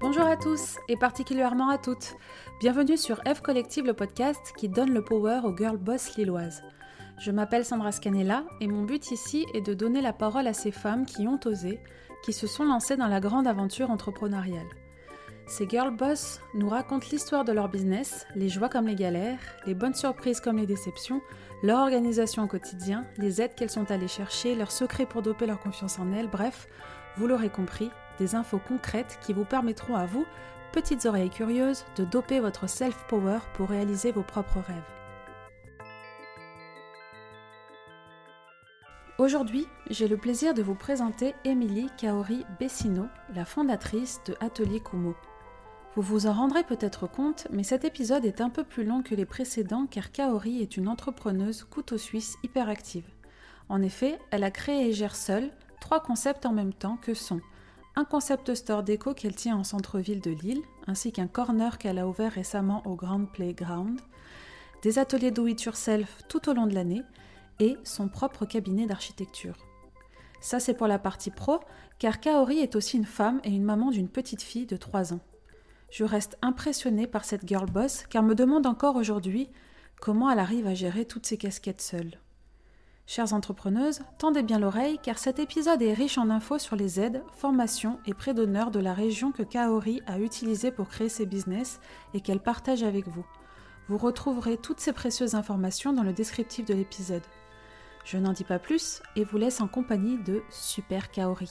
Bonjour à tous et particulièrement à toutes. Bienvenue sur F Collective, le podcast qui donne le power aux girl boss lilloises. Je m'appelle Sandra Scanella et mon but ici est de donner la parole à ces femmes qui ont osé, qui se sont lancées dans la grande aventure entrepreneuriale. Ces girl boss nous racontent l'histoire de leur business, les joies comme les galères, les bonnes surprises comme les déceptions, leur organisation au quotidien, les aides qu'elles sont allées chercher, leurs secrets pour doper leur confiance en elles, bref, vous l'aurez compris, des infos concrètes qui vous permettront à vous, petites oreilles curieuses, de doper votre self-power pour réaliser vos propres rêves. Aujourd'hui, j'ai le plaisir de vous présenter Émilie Kaori Bessino, la fondatrice de Atelier Kumo. Vous vous en rendrez peut-être compte, mais cet épisode est un peu plus long que les précédents car Kaori est une entrepreneuse couteau suisse hyperactive. En effet, elle a créé et gère seule trois concepts en même temps que sont un concept store déco qu'elle tient en centre-ville de Lille, ainsi qu'un corner qu'elle a ouvert récemment au Grand Playground, des ateliers do it yourself tout au long de l'année et son propre cabinet d'architecture. Ça c'est pour la partie pro, car Kaori est aussi une femme et une maman d'une petite fille de 3 ans. Je reste impressionnée par cette girl boss car me demande encore aujourd'hui comment elle arrive à gérer toutes ces casquettes seule. Chères entrepreneuses, tendez bien l'oreille car cet épisode est riche en infos sur les aides, formations et prêts d'honneur de la région que Kaori a utilisé pour créer ses business et qu'elle partage avec vous. Vous retrouverez toutes ces précieuses informations dans le descriptif de l'épisode. Je n'en dis pas plus et vous laisse en compagnie de Super Kaori.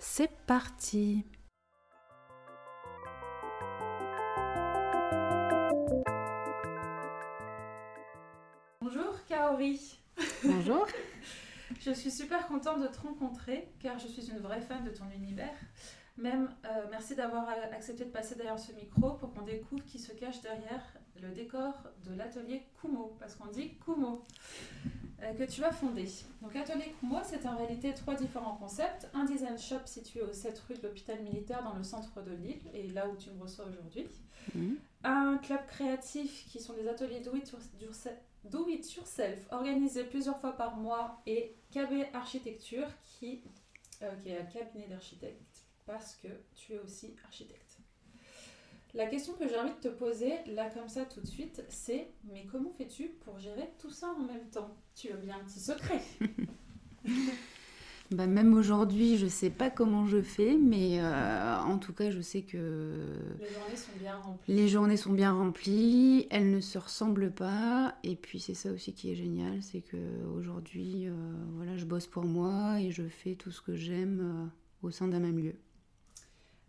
C'est parti Bonjour Kaori Bonjour. je suis super contente de te rencontrer car je suis une vraie fan de ton univers. Même euh, merci d'avoir accepté de passer derrière ce micro pour qu'on découvre qui se cache derrière le décor de l'atelier Kumo, parce qu'on dit Kumo, euh, que tu as fondé. Donc Atelier Kumo, c'est en réalité trois différents concepts. Un design shop situé au 7 rue de l'hôpital militaire dans le centre de Lille, et là où tu me reçois aujourd'hui. Mhm. Un club créatif qui sont des ateliers do it yourself Do It Yourself, organisé plusieurs fois par mois, et KB Architecture, qui, euh, qui est un cabinet d'architecte, parce que tu es aussi architecte. La question que j'ai envie de te poser, là comme ça tout de suite, c'est mais comment fais-tu pour gérer tout ça en même temps? Tu as bien un petit secret Bah, même aujourd'hui, je ne sais pas comment je fais, mais euh, en tout cas, je sais que les journées sont bien remplies. Les journées sont bien remplies, elles ne se ressemblent pas, et puis c'est ça aussi qui est génial, c'est que aujourd'hui, euh, voilà, je bosse pour moi et je fais tout ce que j'aime euh, au sein d'un même lieu.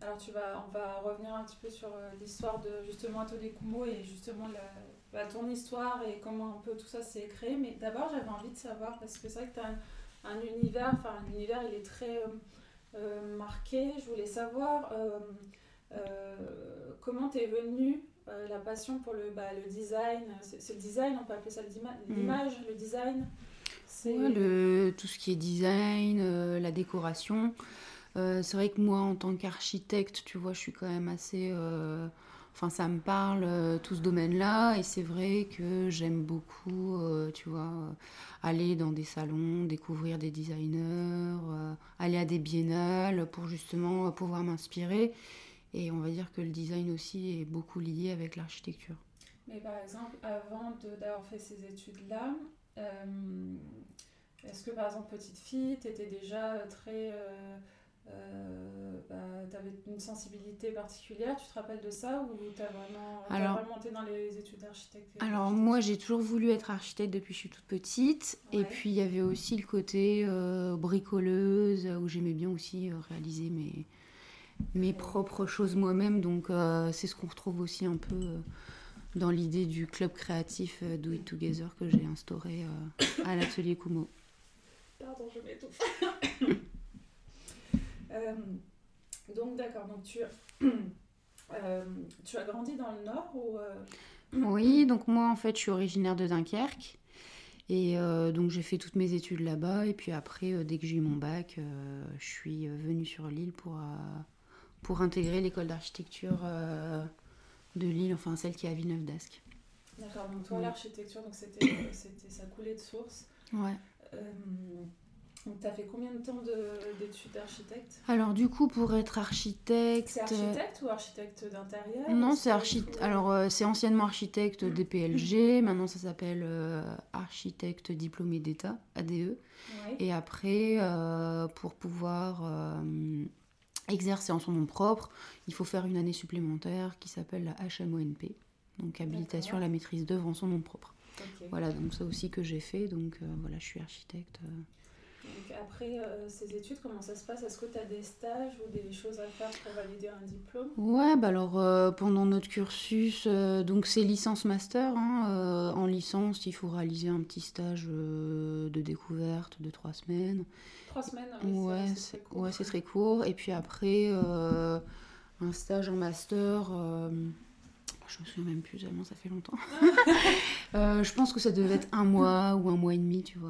Alors tu vas, on va revenir un petit peu sur l'histoire de justement Atelier Kumo et justement la, bah, ton histoire et comment un peu tout ça s'est créé. Mais d'abord, j'avais envie de savoir parce que c'est vrai que tu as un univers, enfin l'univers il est très euh, euh, marqué. Je voulais savoir euh, comment t'es venue la passion pour le, bah, le design. C'est le design, on peut appeler ça mm. l'image, le design. C'est le, tout ce qui est design, la décoration. c'est vrai que moi, en tant qu'architecte, tu vois, je suis quand même assez Enfin, ça me parle euh, tout ce domaine-là et c'est vrai que j'aime beaucoup, euh, tu vois, euh, aller dans des salons, découvrir des designers, aller à des biennales pour justement pouvoir m'inspirer. Et on va dire que le design aussi est beaucoup lié avec l'architecture. Mais par exemple, avant d'avoir fait ces études-là, est-ce que par exemple petite fille, tu étais déjà très euh, bah, tu avais une sensibilité particulière, tu te rappelles de ça ou tu as vraiment, alors, été dans les études d'architecte Alors moi j'ai toujours voulu être architecte depuis que je suis toute petite et puis il y avait aussi le côté euh, bricoleuse où j'aimais bien aussi euh, réaliser mes, mes propres choses moi-même donc c'est ce qu'on retrouve aussi un peu dans l'idée du club créatif Do It Together que j'ai instauré à l'atelier Kumo. Pardon, je m'étouffe. Euh, donc d'accord, donc tu, euh, tu as grandi dans le nord ou euh, Oui, donc moi en fait je suis originaire de Dunkerque. Et donc j'ai fait toutes mes études là-bas. Et puis après, dès que j'ai eu mon bac, je suis venue sur l'île pour, pour intégrer l'école d'architecture de Lille, enfin celle qui est à Villeneuve d'Ascq. D'accord, donc toi l'architecture, donc c'était, ça coulait de source. Ouais. Donc, tu as fait combien de temps de- d'études d'architecte? Alors du coup, pour être architecte... C'est architecte ou architecte d'intérieur? Non, c'est architecte. Alors, euh, c'est anciennement architecte DPLG. Maintenant, ça s'appelle euh, architecte diplômé d'État, ADE. Ouais. Et après, euh, pour pouvoir euh, exercer en son nom propre, il faut faire une année supplémentaire qui s'appelle la HMONP. Donc, habilitation à la maîtrise d'œuvre en son nom propre. Voilà, donc ça aussi que j'ai fait. Donc, euh, voilà, je suis architecte. Donc, après euh, ces études, comment ça se passe? Est-ce que tu as des stages ou des choses à faire pour valider un diplôme? Ouais, bah alors euh, pendant notre cursus, euh, donc c'est licence master. hein, en licence, il faut réaliser un petit stage de découverte de trois semaines. Trois semaines oui, Ouais, c'est très court. ouais, c'est très court. Et puis après, un stage en master. je me souviens même plus tellement ça fait longtemps. Euh, je pense que ça devait être un mois ou un mois et demi, tu vois.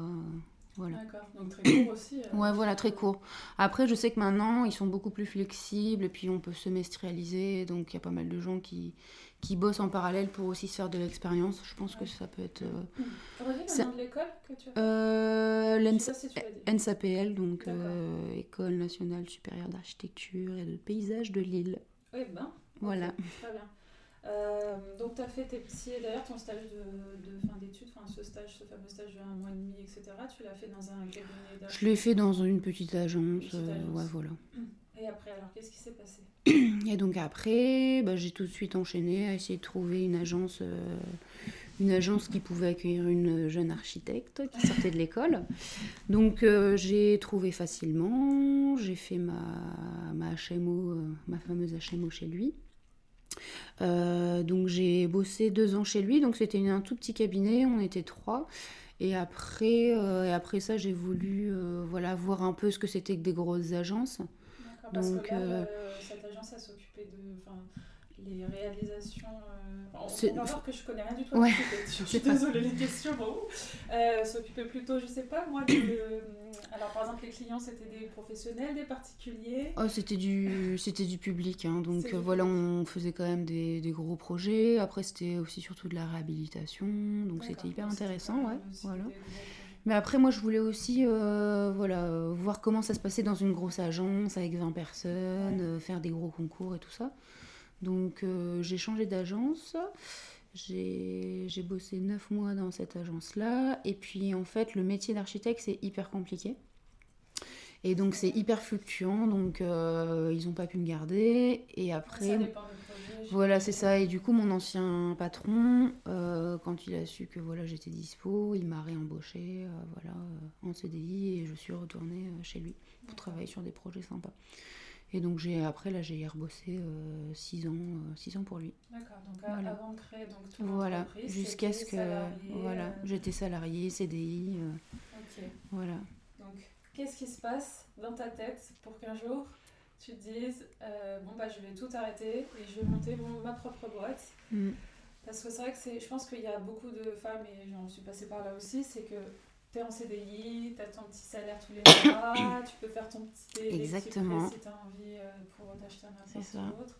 Voilà. D'accord, donc très court aussi. euh, Ouais, voilà, très court. Après, je sais que maintenant, ils sont beaucoup plus flexibles et puis on peut semestrialiser. Donc, il y a pas mal de gens qui, qui bossent en parallèle pour aussi se faire de l'expérience. Je pense que ça peut être. euh, Redis le nom de l'école que tu as euh, si. NSAPL, donc euh, École nationale supérieure d'architecture et de paysage de Lille. Oui, ben. Voilà. Très bien. Euh, donc, tu as fait tes petits. D'ailleurs, ton stage de, de fin d'études, enfin, ce stage, ce fameux stage de un mois et demi, etc., tu l'as fait dans un cabinet Je d'architecture. l'ai fait dans une petite agence. Petite euh, ouais, voilà. Et après, alors, qu'est-ce qui s'est passé Et donc après, bah, j'ai tout de suite enchaîné à essayer de trouver une agence, euh, une agence qui pouvait accueillir une jeune architecte qui sortait de l'école. Donc euh, j'ai trouvé facilement, j'ai fait ma, ma HMO, euh, ma fameuse HMO chez lui. Euh, donc j'ai bossé deux ans chez lui, donc c'était un tout petit cabinet, on était trois. Et après, euh, et après ça, j'ai voulu euh, voilà, voir un peu ce que c'était que des grosses agences. D'accord, parce Donc, que là, cette agence, elle s'occupait de. Les réalisations. euh, C'est- on va voir que je connais rien du tout Ouais. Je suis désolée, les questions, bon. Euh, s'occupait plutôt, je sais pas, moi, de. Alors, par exemple, les clients, c'était des professionnels, des particuliers. Oh, c'était du, c'était du public, hein, donc euh, du voilà, on faisait quand même des, des gros projets. Après, c'était aussi surtout de la réhabilitation, donc D'accord, c'était hyper donc intéressant, ouais. Voilà. Mais après, moi, je voulais aussi, euh, voilà, euh, voir comment ça se passait dans une grosse agence avec 20 personnes, Ouais. euh, faire des gros concours et tout ça. Donc, euh, j'ai changé d'agence. J'ai bossé 9 mois dans cette agence-là. Et puis, en fait, le métier d'architecte, c'est hyper compliqué. Et donc, c'est hyper fluctuant. Donc, euh, ils n'ont pas pu me garder. Et après, Ça voilà, c'est ça. Et du coup, mon ancien patron, euh, quand il a su que voilà, j'étais dispo, il m'a réembauché euh, voilà, en CDI et je suis retournée chez lui pour travailler sur des projets sympas. Et donc, j'ai après, là, j'ai rebossé 6 ans, euh, six ans pour lui. D'accord, donc Voilà. avant de créer donc, ton Voilà, jusqu'à ce que. salarié, Voilà, euh, j'étais salarié, CDI, euh, ok. voilà. Donc, qu'est-ce qui se passe dans ta tête pour qu'un jour tu te dises euh, bon bah je vais tout arrêter et je vais monter mon- ma propre boîte? Mm. parce que c'est vrai que c'est je pense qu'il y a beaucoup de femmes et j'en suis passée par là aussi c'est que tu es en CDI, tu as ton petit salaire tous les mois, tu peux faire ton petit Exactement. si tu as envie euh, pour t'acheter un ça. ou autre.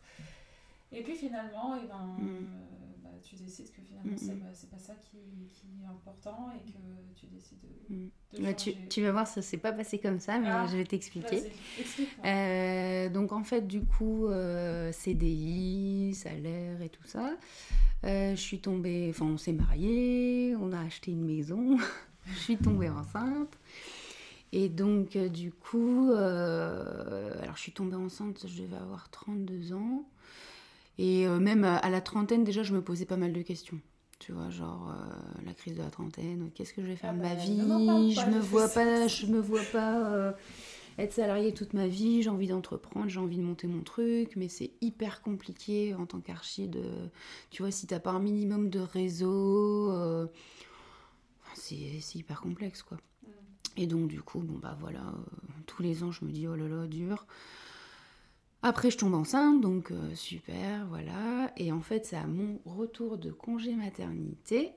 Et puis finalement, eh ben, Mm. euh, bah, tu décides que finalement Mm, c'est pas ça qui, qui est important et que tu décides de, Mm. de Bah, tu, vas voir, ça s'est pas passé comme ça, mais Ah, je vais t'expliquer. Euh, donc en fait du coup euh, CDI, salaire et tout ça. Euh, je suis tombée, enfin on s'est mariés, on a acheté une maison, je suis tombée enceinte. Et donc euh, du coup, euh, alors je suis tombée enceinte, je devais avoir 32 ans. Et euh, même à, la trentaine déjà, je me posais pas mal de questions. Tu vois, genre euh, la crise de la trentaine, qu'est-ce que je vais faire Ah de ma bah, vie? parle pas, Je me vois pas, je me vois pas être salariée toute ma vie. J'ai envie d'entreprendre, j'ai envie de monter mon truc, mais c'est hyper compliqué en tant qu'archi de, tu vois, si t'as pas un minimum de réseau, c'est hyper complexe quoi. Mm. Et donc du coup, bon bah voilà, euh, tous les ans je me dis oh là là dur. Après je tombe enceinte, donc euh, super, voilà. Et en fait c'est à mon retour de congé maternité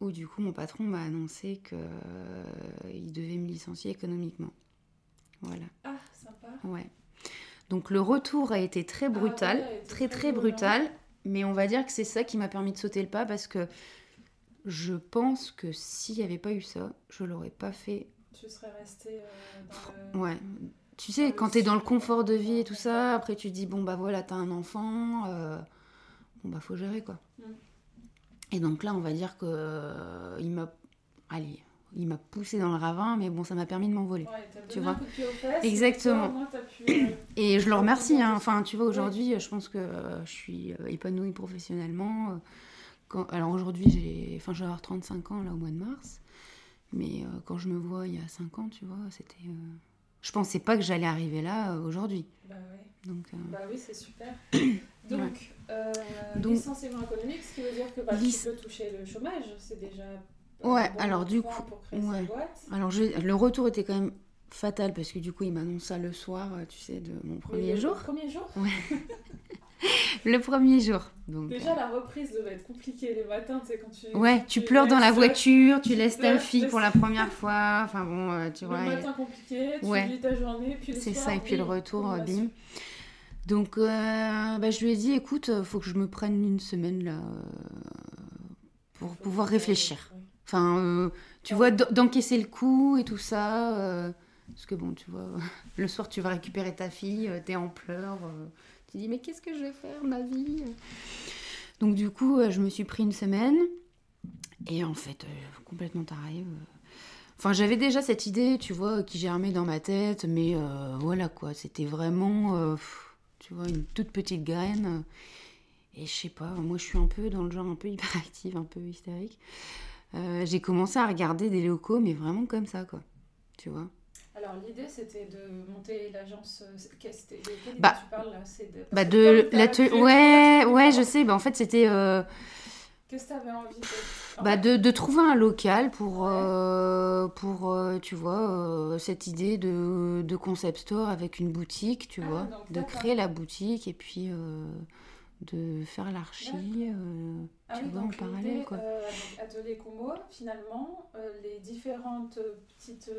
où du coup mon patron m'a annoncé que euh, il devait me licencier économiquement. Voilà, Ah, sympa. ouais. Donc le retour a été très brutal, ouais, a été très très très brutal, mais on va dire que c'est ça qui m'a permis de sauter le pas parce que je pense que s'il n'y avait pas eu ça, je l'aurais pas fait tu serais restée dans le... Ouais. Tu sais, quand tu es dans le confort de vie et tout ça, après tu te dis, bon bah voilà, t'as un enfant, bon bah faut gérer quoi. Mm. Et donc là, on va dire que il m'a... Allez, il m'a poussé dans le ravin, mais bon, ça m'a permis de m'envoler. tu vois Exactement. Euh, et je le remercie. Hein. Enfin, tu vois, aujourd'hui, je pense que euh, je suis euh, épanouie professionnellement. Quand... Alors aujourd'hui, j'ai, enfin, je vais avoir 35 ans là au mois de mars, mais quand je me vois il y a 5 ans, tu vois, c'était. Je pensais pas que j'allais arriver là aujourd'hui. Bah, Donc, bah oui, c'est super. Donc, Donc, licenciement économique, ce qui veut dire que bah, tu peux toucher le chômage, c'est déjà Ouais, alors du coup, ouais. Alors le retour était quand même fatal parce que du coup il m'annonce ça le soir, euh, tu sais, de mon premier jour. Le premier jour Ouais. le premier jour. Donc, Déjà, euh, la reprise devait être compliquée les matins, tu sais, quand tu. Ouais, tu, pleures dans la voiture, tu laisses ta fille pour la première fois. Enfin bon, euh, tu vois. Le matin compliqué, tu ouais. vis ta journée, puis le C'est ça, et puis le retour, bim. Donc, bah, je lui ai dit, écoute, faut que je me prenne une semaine là pour pouvoir réfléchir. Enfin, euh, tu vois, d'encaisser le coup et tout ça. Euh, parce que bon, tu vois, le soir, tu vas récupérer ta fille, euh, t'es en pleurs. Tu dis, mais qu'est-ce que je vais faire, ma vie? Donc, du coup, je me suis pris une semaine. Et en fait, complètement taré. Enfin, j'avais déjà cette idée, tu vois, qui germait dans ma tête. Mais voilà, quoi. C'était vraiment, tu vois, une toute petite graine. Et je sais pas, moi, je suis un peu dans le genre un peu hyperactive, un peu hystérique. Euh, j'ai commencé à regarder des locaux, mais vraiment comme ça, quoi. Tu vois? Alors l'idée c'était de monter l'agence. Euh, quest bah, tu parles là C'est de, bah de l'atelier. Ouais, ouais, je sais. Bah, en fait c'était. Euh, Qu'est-ce que tu avais envie de... Bah, de, de, trouver un local pour, pour tu vois, cette idée de, de, concept store avec une boutique, tu ah, vois, de créer la boutique et puis de faire l'archi, euh, ah tu vois, en parallèle. Quoi. Euh, Atelier Kumo, finalement, euh, les différentes petites.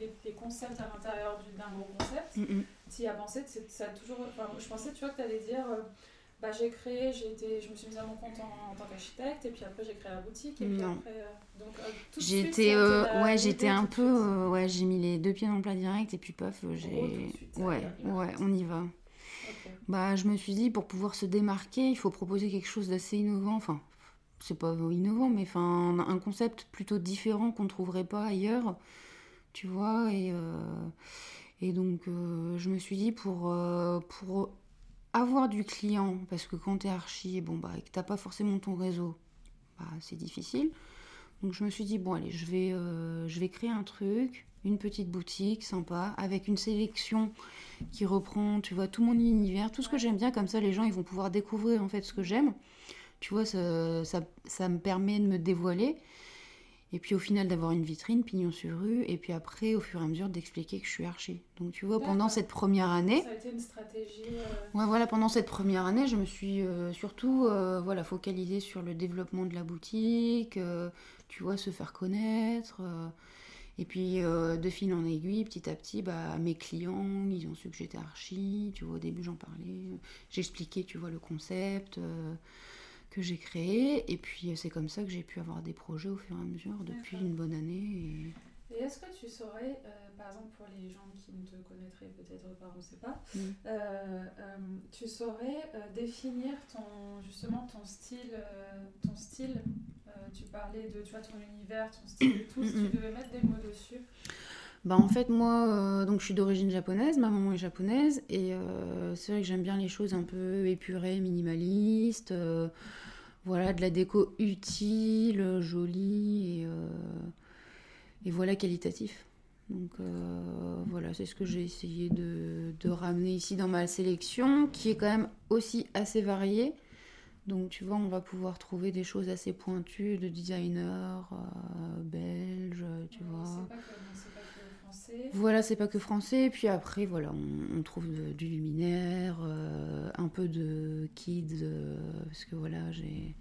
Les, concepts à l'intérieur d'un gros concept, mm -hmm. tu y as pensé, ça a toujours. je pensais, tu vois, que tu allais dire. bah, j'ai créé, j'ai été, je me suis mise à mon compte en, tant qu'architecte, et puis après j'ai créé la boutique, et puis non. après. donc, j'étais, ouais, j'étais un peu, ouais, j'ai mis les deux pieds dans le plat direct, et puis paf, j'ai, ouais, ouais, on y va. Bah, je me suis dit, pour pouvoir se démarquer, il faut proposer quelque chose d'assez innovant. Enfin, c'est pas innovant, mais enfin, un concept plutôt différent qu'on ne trouverait pas ailleurs. Tu vois, et, euh, et donc, euh, je me suis dit, pour, euh, pour avoir du client, parce que quand tu es archi, bon, bah, et que tu pas forcément ton réseau, bah, c'est difficile. Donc, je me suis dit, bon, allez, je vais, je vais créer un truc une petite boutique sympa avec une sélection qui reprend, tu vois, tout mon univers, tout ce que j'aime bien, comme ça les gens ils vont pouvoir découvrir en fait ce que j'aime. Tu vois, ça, ça, me permet de me dévoiler. Et puis au final d'avoir une vitrine, pignon sur rue, et puis après au fur et à mesure d'expliquer que je suis archi. Donc tu vois, pendant cette première année... Ça a été une stratégie... Euh, ouais, voilà, pendant cette première année, je me suis euh, surtout euh, voilà, focalisée sur le développement de la boutique, tu vois, se faire connaître et puis, euh, de fil en aiguille, petit à petit, bah, mes clients, ils ont su que j'étais archi. Tu vois, au début, j'en parlais. J'expliquais, tu vois, le concept euh, que j'ai créé. Et puis, c'est comme ça que j'ai pu avoir des projets au fur et à mesure depuis une bonne année. Et, est-ce que tu saurais, euh, par exemple, pour les gens qui ne te connaîtraient peut-être pas, on ne sait pas, mm. tu saurais définir ton, justement ton style, ton style tu parlais de tu vois, ton univers, ton style et tout, si tu devais mettre des mots dessus bah en fait moi euh, donc je suis d'origine japonaise, ma maman est japonaise et euh, c'est vrai que j'aime bien les choses un peu épurées, minimalistes, euh, voilà de la déco utile, jolie et, et voilà qualitatif. Donc voilà c'est ce que j'ai essayé de, de, ramener ici dans ma sélection qui est quand même aussi assez variée. Donc tu vois, on va pouvoir trouver des choses assez pointues de designers euh, belges, tu vois. C'est pas, que français. Voilà, c'est pas que français. Puis après, voilà, on, trouve du luminaire, euh, un peu de kids, euh, parce que voilà, j'ai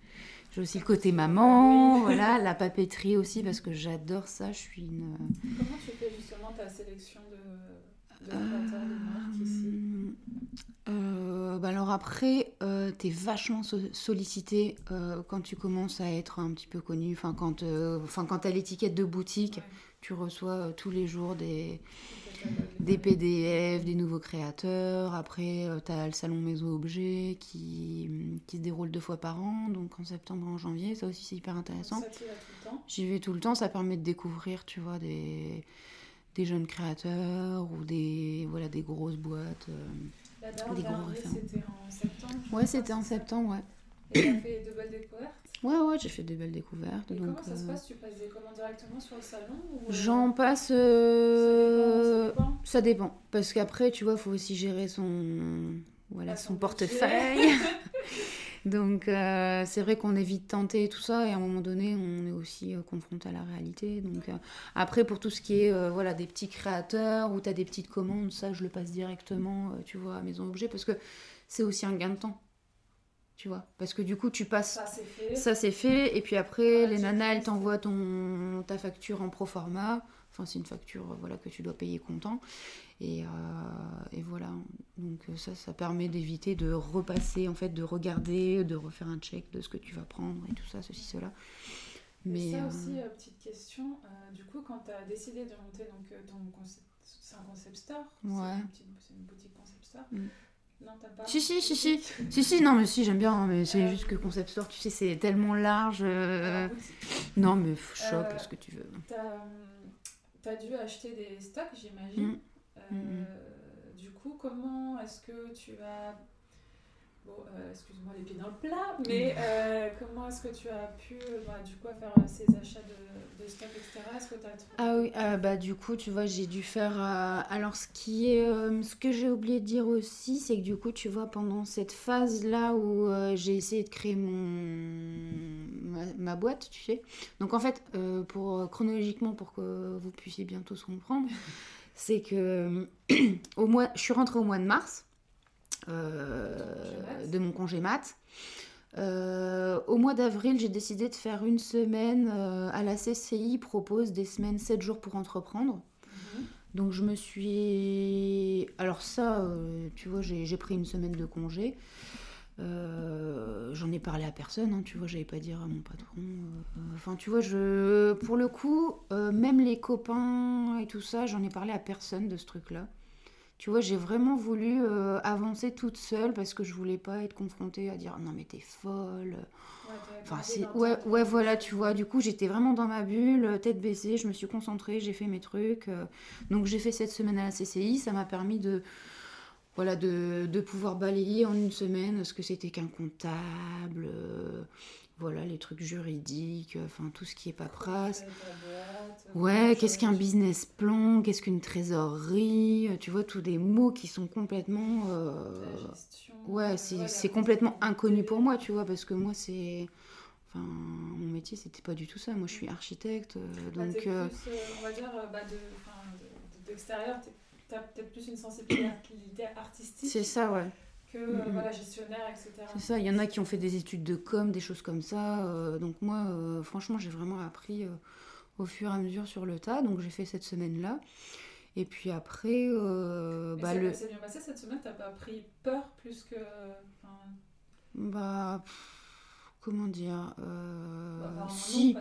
j'ai aussi le côté maman, voilà, la papeterie aussi, parce que j'adore ça. Je suis une. Comment tu fais justement ta sélection de, de créateurs de marques ici? Bah alors après, tu es vachement sollicité quand tu commences à être un petit peu connu. Enfin, quand, enfin, quand tu as l'étiquette de boutique, tu reçois tous les jours des, des PDF, des nouveaux créateurs. Après, euh, tu as le salon Maison Objet qui, qui se déroule deux fois par an, donc en septembre et en janvier. Ça aussi, c'est hyper intéressant. J'y vais tout le temps. Ça permet de découvrir, tu vois, des, des jeunes créateurs ou des, voilà, des grosses boîtes. Euh, des gros. C'était en septembre Ouais, c'était en septembre, ouais. Et tu as fait de belles découvertes? Ouais, ouais, j'ai fait des belles découvertes. Et donc, comment ça se euh, passe? Tu passes des commandes directement sur le salon ou... J'en passe. Euh... Ça, dépend, Parce qu'après, tu vois, il faut aussi gérer son, voilà, son, portefeuille. donc, euh, c'est vrai qu'on évite de tenter tout ça. Et à un moment donné, on est aussi euh, confronté à la réalité. Donc, après, pour tout ce qui est voilà, des petits créateurs ou tu as des petites commandes, ça, je le passe directement, tu vois, à Maison Objet. Parce que c'est aussi un gain de temps tu vois. Parce que du coup, tu passes. Ça, c'est fait. Et puis après, les nanas, elles t'envoient ton... ta facture en pro forma. Enfin, c'est une facture voilà, que tu dois payer comptant. Et, euh, et voilà. Donc, ça, ça permet d'éviter de repasser, en fait, de regarder, de refaire un check de ce que tu vas prendre et tout ça, ceci, cela. Mais ça euh, aussi, euh, petite question. du coup, quand tu as décidé de monter donc, ton concept, c'est un concept store, ouais. c'est une, boutique concept store. Mm. Non, t'as pas Si, si, si, si. si, si, non, mais si, j'aime bien, mais c'est juste que Concept Store, tu sais, c'est tellement large. Euh, non, mais shop, euh, ce que tu veux. T'as as dû acheter des stocks, j'imagine. Mm. Euh, mm, mm. Du coup, comment est-ce que tu as Bon, euh, excuse-moi les pieds dans le plat, mais euh, comment est-ce que tu as pu bah, du coup faire euh, ces achats de, de stock, etc. Est-ce que tu as Ah oui, bah du coup, tu vois, j'ai dû faire. alors, ce qui est, ce que j'ai oublié de dire aussi, c'est que du coup, tu vois, pendant cette phase-là où j'ai essayé de créer mon ma, boîte, tu sais. Donc en fait, pour chronologiquement, pour que vous puissiez bientôt se comprendre, c'est que au mois, je suis rentrée au mois de mars. Euh, de mon congé mat. Euh, au mois d'avril, j'ai décidé de faire une semaine euh, à la CCI, propose des semaines 7 jours pour entreprendre. Mhm. Donc je me suis... Alors ça, tu vois, j'ai pris une semaine de congé. J'en ai parlé à personne, hein, tu vois, j'avais pas dire à mon patron. Enfin, tu vois, je, pour le coup, même les copains et tout ça, j'en ai parlé à personne de ce truc-là. Tu vois, j'ai vraiment voulu euh, avancer toute seule parce que je voulais pas être confrontée à dire non mais t'es folle. Ouais, enfin, c'est ouais, ouais, voilà, tu vois. Du coup, j'étais vraiment dans ma bulle, tête baissée, je me suis concentrée, j'ai fait mes trucs. Euh. donc j'ai fait cette semaine à la CCI, ça m'a permis de voilà de, de, pouvoir balayer en une semaine ce que c'était qu'un comptable, euh, voilà, les trucs juridiques, enfin tout ce qui est paperasse. Ouais, qu'est-ce qu'un business plan, qu'est-ce qu'une trésorerie, tu vois, tous des mots qui sont complètement. Euh, ouais, c'est complètement inconnu pour moi, tu vois, parce que moi, c'est. Enfin, mon métier, c'était pas du tout ça. Moi, je suis architecte, euh, bah, donc. Euh, on va dire, bah, d'extérieur, de, tu as peut-être plus une sensibilité artistique. C'est ça, ouais que mm, mm. voilà, gestionnaire, etc. C'est ça, il y en a qui ont fait des études de com, des choses comme ça. Euh, donc moi, euh, franchement, j'ai vraiment appris euh, au fur et à mesure sur le tas. Donc j'ai fait cette semaine-là. Et puis après, bah, le... C'est bien passé cette semaine, t'as pas pris peur plus que... Bah... comment dire bah, Si...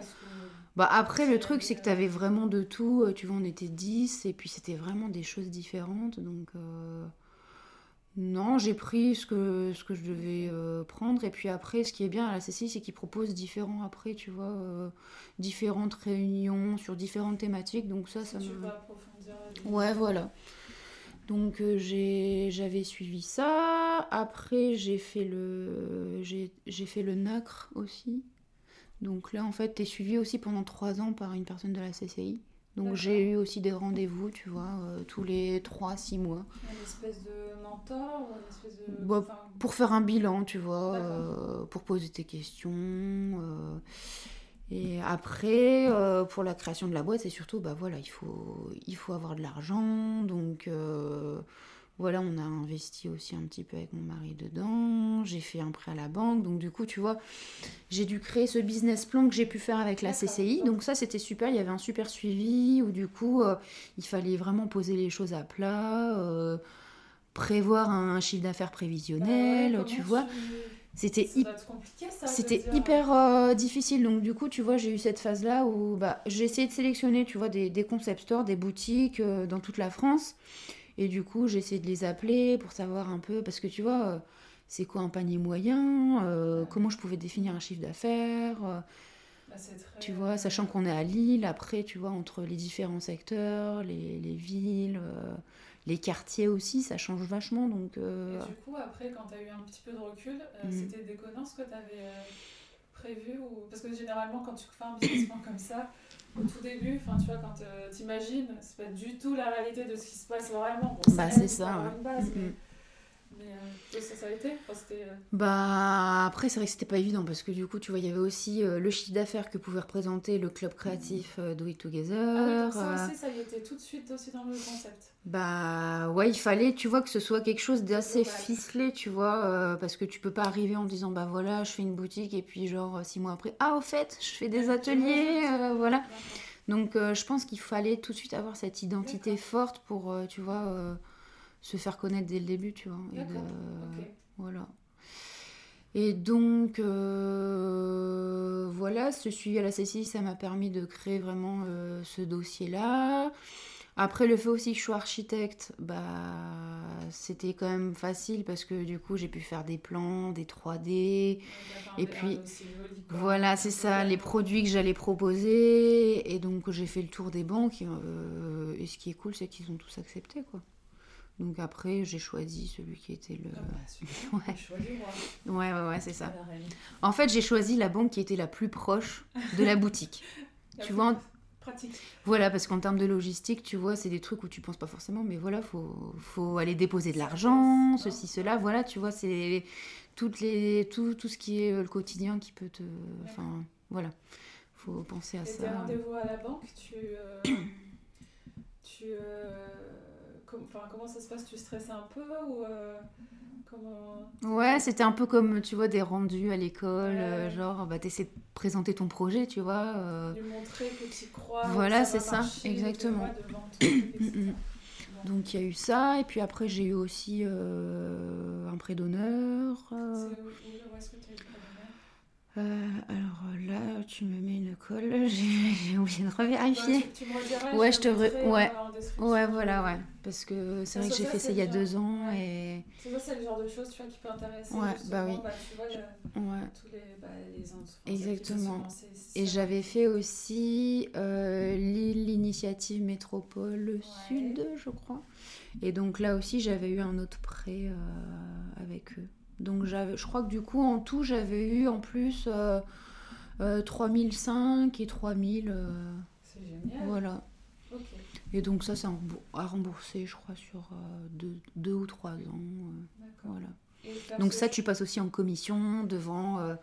Bah après, le truc, c'est que tu avais vraiment de tout. Tu vois, on était 10 et puis c'était vraiment des choses différentes. Donc, non, j'ai pris ce que, ce que je devais euh, prendre. Et puis après, ce qui est bien à la CCI, c'est qu'ils proposent différents, après, tu vois, euh, différentes réunions sur différentes thématiques. Donc ça, ça me... approfondir. Ouais, voilà. Donc euh, j'avais suivi ça. Après, j'ai fait le j'ai fait le NACRE aussi. Donc là, en fait, tu es suivi aussi pendant trois ans par une personne de la CCI. Donc j'ai eu aussi des rendez-vous, tu vois, euh, tous les 3-6 mois. Une espèce de mentor ou une espèce de... Bah, pour faire un bilan, tu vois, euh, pour poser tes questions. Euh. et après, pour la création de la boîte, c'est surtout, bah voilà, il faut, il faut avoir de l'argent. Donc voilà, on a investi aussi un petit peu avec mon mari dedans. J'ai fait un prêt à la banque. Donc, du coup, tu vois, j'ai dû créer ce business plan que j'ai pu faire avec la CCI. Donc, ça, c'était super. Il y avait un super suivi où, du coup, euh, il fallait vraiment poser les choses à plat. Euh, prévoir un chiffre d'affaires prévisionnel, Bah ouais, tu vois. C'était dire, hyper euh, difficile. Donc, du coup, tu vois, j'ai eu cette phase-là où bah, j'ai essayé de sélectionner, tu vois, des, des concept stores, des boutiques euh, dans toute la France. Et du coup, j'ai essayé de les appeler pour savoir un peu, parce que tu vois, euh, c'est quoi un panier moyen euh. Comment je pouvais définir un chiffre d'affaires euh, bah, très- Tu vois, sachant qu'on est à Lille, après, tu vois, entre les différents secteurs, les, les villes, euh, les quartiers aussi, ça change vachement. Donc, euh, Et du coup, après, quand tu as eu un petit peu de recul, Mhm. c'était déconnant ce que tu avais prévu ou... Parce que généralement, quand tu fais un business plan comme ça, au tout début, enfin, tu vois, quand tu t'imagines, c'est pas du tout la réalité de ce qui se passe vraiment. Bon, Bah, c'est ça, avoir ouais. une base, mais, mais, euh, ça, ça a été Enfin, Bah après c'est vrai que c'était pas évident parce que du coup tu vois il y avait aussi euh, le chiffre d'affaires que pouvait représenter le club créatif euh, Do It Together. Ah ça aussi, ça y était tout de suite aussi dans le concept. bah ouais il fallait tu vois que ce soit quelque chose d'assez ficelé tu vois parce que tu peux pas arriver en disant bah voilà je fais une boutique et puis genre six mois après ah au fait je fais des ateliers voilà. Donc je pense qu'il fallait tout de suite avoir cette identité forte pour tu vois se faire connaître dès le début tu vois. et de- voilà. Et donc, euh, voilà, ce suivi à la CCI, ça m'a permis de créer vraiment euh, ce dossier-là. Après, le fait aussi que je sois architecte, bah, c'était quand même facile parce que du coup, j'ai pu faire des plans, des 3D. Donc, t'as fait un Et puis. Voilà, c'est ça, les produits que j'allais proposer. Et donc, j'ai fait le tour des banques. euh, et ce qui est cool, c'est qu'ils ont tous accepté, quoi. Donc après, j'ai choisi celui qui était le... Ah bah. Ouais. Du roi. Ouais, ouais, ouais, c'est ça. En fait, j'ai choisi la banque qui était la plus proche de la boutique. La Tu vois, Pratique. Voilà, parce qu'en termes de logistique, tu vois, c'est des trucs où tu penses pas forcément, mais voilà, faut, faut aller déposer de l'argent, ceci, hein. cela, voilà, tu vois, c'est toutes les, tout, tout ce qui est euh, le quotidien qui peut te... Enfin, voilà, faut penser à Et ça. rendez-vous à la banque, tu. euh, tu euh, com- comment ça se passe? Tu stresses un peu ou. euh, comment? Ouais, c'était un peu comme, tu vois, des rendus à l'école, Ouais, euh, genre, bah, t'essaies de présenter ton projet, tu vois. euh, Lui montrer que tu crois. Voilà, c'est ça, exactement. de vendre. Mm, mm. Bon. Donc il y a eu ça, et puis après j'ai eu aussi euh, un prêt d'honneur. C'est où, où- où est-ce que tu as eu le problème Euh, alors là, tu me mets une colle, j'ai oublié de Ouais, revérifier. tu, tu me rediras, Ouais, je te re- mettrai, euh, ouais. Ouais, voilà, ouais. Parce que c'est Ça, vrai que j'ai fait ça il y a deux ans Ouais. C'est ça, c'est le genre de choses tu vois, qui peut intéresser. Ouais, bah oui. bah, tu vois, le- et ouais. tous les, bah, les enfants. Exactement. Et j'avais fait aussi euh, l'initiative métropole sud, je crois. Et donc là aussi j'avais eu un autre prêt euh, avec eux. Donc j'avais, je crois que du coup en tout j'avais eu en plus euh, euh, 3005 et 3000. euh, C'est génial. voilà. Et donc ça, c'est à rembour- à rembourser, je crois, sur euh, deux, deux ou trois ans. euh, D'accord. voilà. Donc ça, tu passes aussi en commission devant, euh,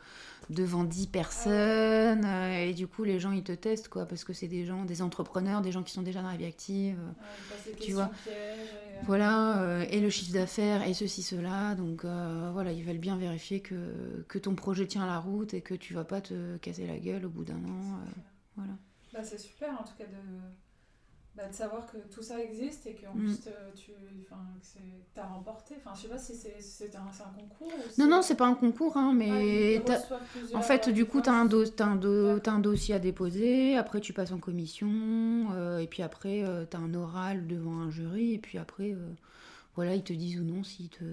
devant 10 personnes. euh, et du coup, les gens, ils te testent, quoi, parce que c'est des gens, des entrepreneurs, des gens qui sont déjà dans la vie active. euh, Ouais, tu vois. et, voilà, euh, et le chiffre d'affaires, et ceci, cela. Donc voilà, ils veulent bien vérifier que, que ton projet tient la route et que tu vas pas te casser la gueule au bout d'un an. voilà. Bah, c'est super en tout cas de, bah, de savoir que tout ça existe et qu'en Mm. plus te- tu que t'as remporté. Enfin, je sais pas si c'est un, concours ou Non, non, c'est pas un concours, hein, Ah, mais plusieurs, En fait, euh, du coup, tu as, un, do- dossier à déposer, après tu passes en commission, euh, et puis après tu as un oral devant un jury, et puis après, euh, voilà, ils te disent ou non s'ils te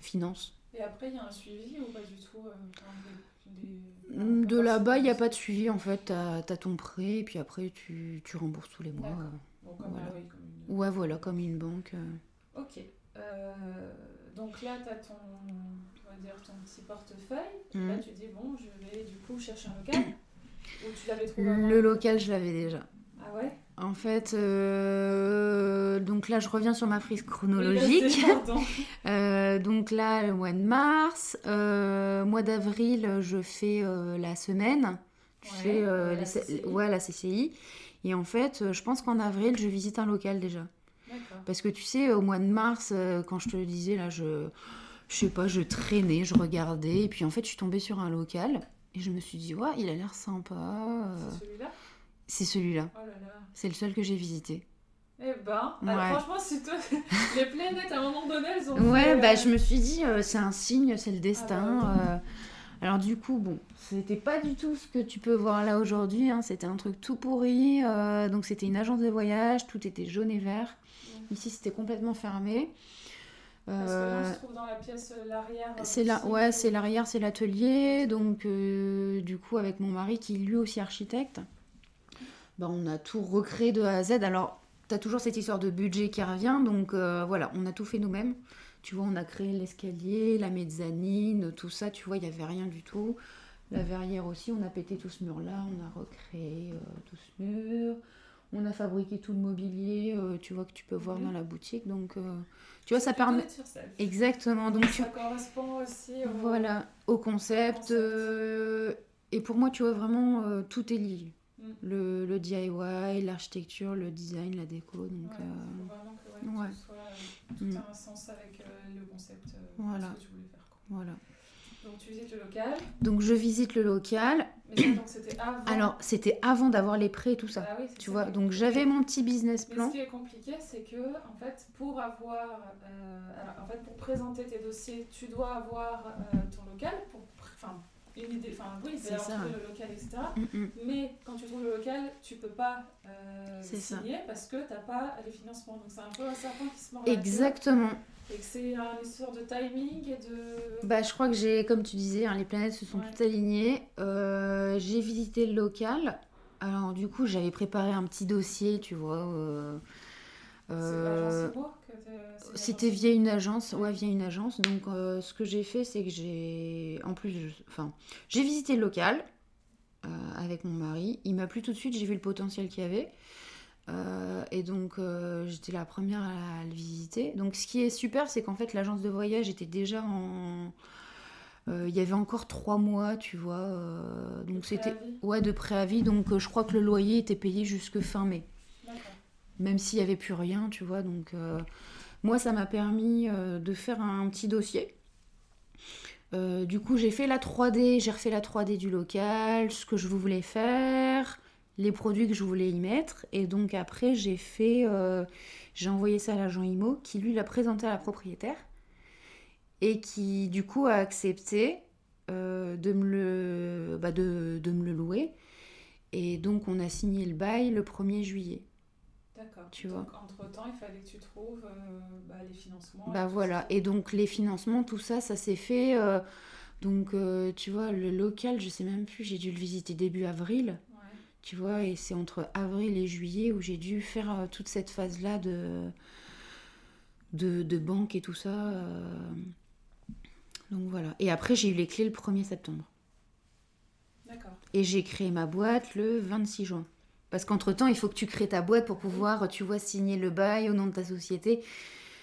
financent. Et après, il y a un suivi ou pas du tout euh, des- Mm, De là-bas, il n'y a pas de suivi, en fait, tu as, ton prêt, et puis après tu, tu rembourses tous les mois. Euh. Bon, comme, Voilà. ah oui, comme une- Ouais, voilà, comme une banque. euh. Ok. Euh, donc là, tu as ton, on va dire, ton petit portefeuille. Mhm. Là, tu dis, bon, je vais du coup chercher un local. Ou tu l'avais trouvé avant Le local, je l'avais déjà. Ah ouais? En fait, euh, donc là, je reviens sur ma frise chronologique. Euh, donc là, le mois de mars, euh, mois d'avril, je fais euh, la semaine. Tu Ouais, fais euh, euh, la les- CCI. ouais, la CCI. Et en fait, euh, je pense qu'en avril, je visite un local déjà. Parce que tu sais, au mois de mars, euh, quand je te le disais, là, je, je sais pas, je traînais, je regardais. Et puis en fait, je suis tombée sur un local. Et je me suis dit, ouais, il a l'air sympa. euh, C'est celui-là? C'est celui-là. Oh. C'est le seul que j'ai visité. Eh ben, alors, franchement, si toi, les planètes à un moment donné, elles ont. Ouais, fait, bah euh, je me suis dit, euh, c'est un signe, c'est le destin. Ah bah, euh. Alors du coup, bon, c'était pas du tout ce que tu peux voir là aujourd'hui. hein, C'était un truc tout pourri. euh, donc c'était une agence de voyage, tout était jaune et vert. Ici, c'était complètement fermé. Parce que là, Euh, on se trouve dans la pièce euh, l'arrière. euh, c'est ouais, c'est l'arrière, c'est l'atelier. Donc, euh, du coup, avec mon mari qui est lui aussi architecte, bah, on a tout recréé de A à Z. Alors, tu as toujours cette histoire de budget qui revient. Donc, euh, voilà, on a tout fait nous-mêmes. Tu vois, on a créé l'escalier, la mezzanine, tout ça. Tu vois, il n'y avait rien du tout. La verrière aussi, on a pété tout ce mur-là. On a recréé euh, tout ce mur. On a fabriqué tout le mobilier, euh, tu vois, que tu peux voir Mhm. dans la boutique. Donc, euh, tu vois, ça permet. Exactement. Donc, tu Ça correspond aussi au... voilà, au concept. Concept. et pour moi, tu vois, vraiment, tout est lié. Mm. Le, le DIY, l'architecture, le design, la déco. Donc, Ouais, euh, faut vraiment que ouais, ouais. tout, soit, euh, tout Mm. un sens avec euh, le concept Voilà. que tu voulais faire. quoi. voilà. Donc tu visites le local, Donc, je visite le local. mais c'était avant. Alors, c'était avant d'avoir les prêts et tout ça. Ah oui, Tu ça vois, donc j'avais mon petit business Mais plan. ce qui est compliqué, c'est que en fait, pour avoir, euh, alors, en fait, pour présenter tes dossiers, tu dois avoir euh, ton local, pour, enfin, une idée, enfin oui, C'est ça. le local, etc. Mm, mm. Mais quand tu trouves le local, tu peux pas euh, ça. signer parce que t'as pas les financements. Donc c'est un peu un serpent qui se mord. Exactement. Et que c'est une histoire de timing et de. Bah, je crois que j'ai, comme tu disais, hein, les planètes se sont Ouais. toutes alignées. Euh, j'ai visité le local. Alors, du coup, j'avais préparé un petit dossier, tu vois. euh, euh, c'est C'était via une agence, ouais, via une agence. Donc, euh, ce que j'ai fait, c'est que j'ai, en plus, je- enfin, j'ai visité le local euh, avec mon mari. Il m'a plu tout de suite. J'ai vu le potentiel qu'il y avait. Euh, et donc, euh, j'étais la première à le visiter. Donc, ce qui est super, c'est qu'en fait, l'agence de voyage était déjà en. euh, Il y avait encore trois mois, tu vois. euh, donc, c'était. Ouais, de préavis. Donc, euh, je crois que le loyer était payé jusque fin mai. Même s'il n'y avait plus rien, tu vois. Donc, euh, moi, ça m'a permis euh, de faire un petit dossier. Euh, du coup, j'ai fait la 3D, j'ai refait la 3D du local, ce que je voulais faire, les produits que je voulais y mettre. Et donc, après, j'ai fait. j'ai envoyé ça à l'agent IMO qui, lui, l'a présenté à la propriétaire et qui, du coup, a accepté de, me le, bah, de me le louer. Et donc, on a signé le bail le 1er juillet. D'accord. Tu Donc, entre-temps, il fallait que tu trouves euh, bah, les financements. et Bah tout voilà, et donc les financements, tout ça, ça s'est fait. euh, donc euh, tu vois, le local, je sais même plus, j'ai dû le visiter début avril, Ouais. tu vois, et c'est entre avril et juillet où j'ai dû faire toute cette phase-là de, de, de banque et tout ça. Donc voilà. Et après, j'ai eu les clés le 1er septembre. D'accord. Et j'ai créé ma boîte le 26 juin. Parce qu'entre-temps, il faut que tu crées ta boîte pour pouvoir, tu vois, signer le bail au nom de ta société.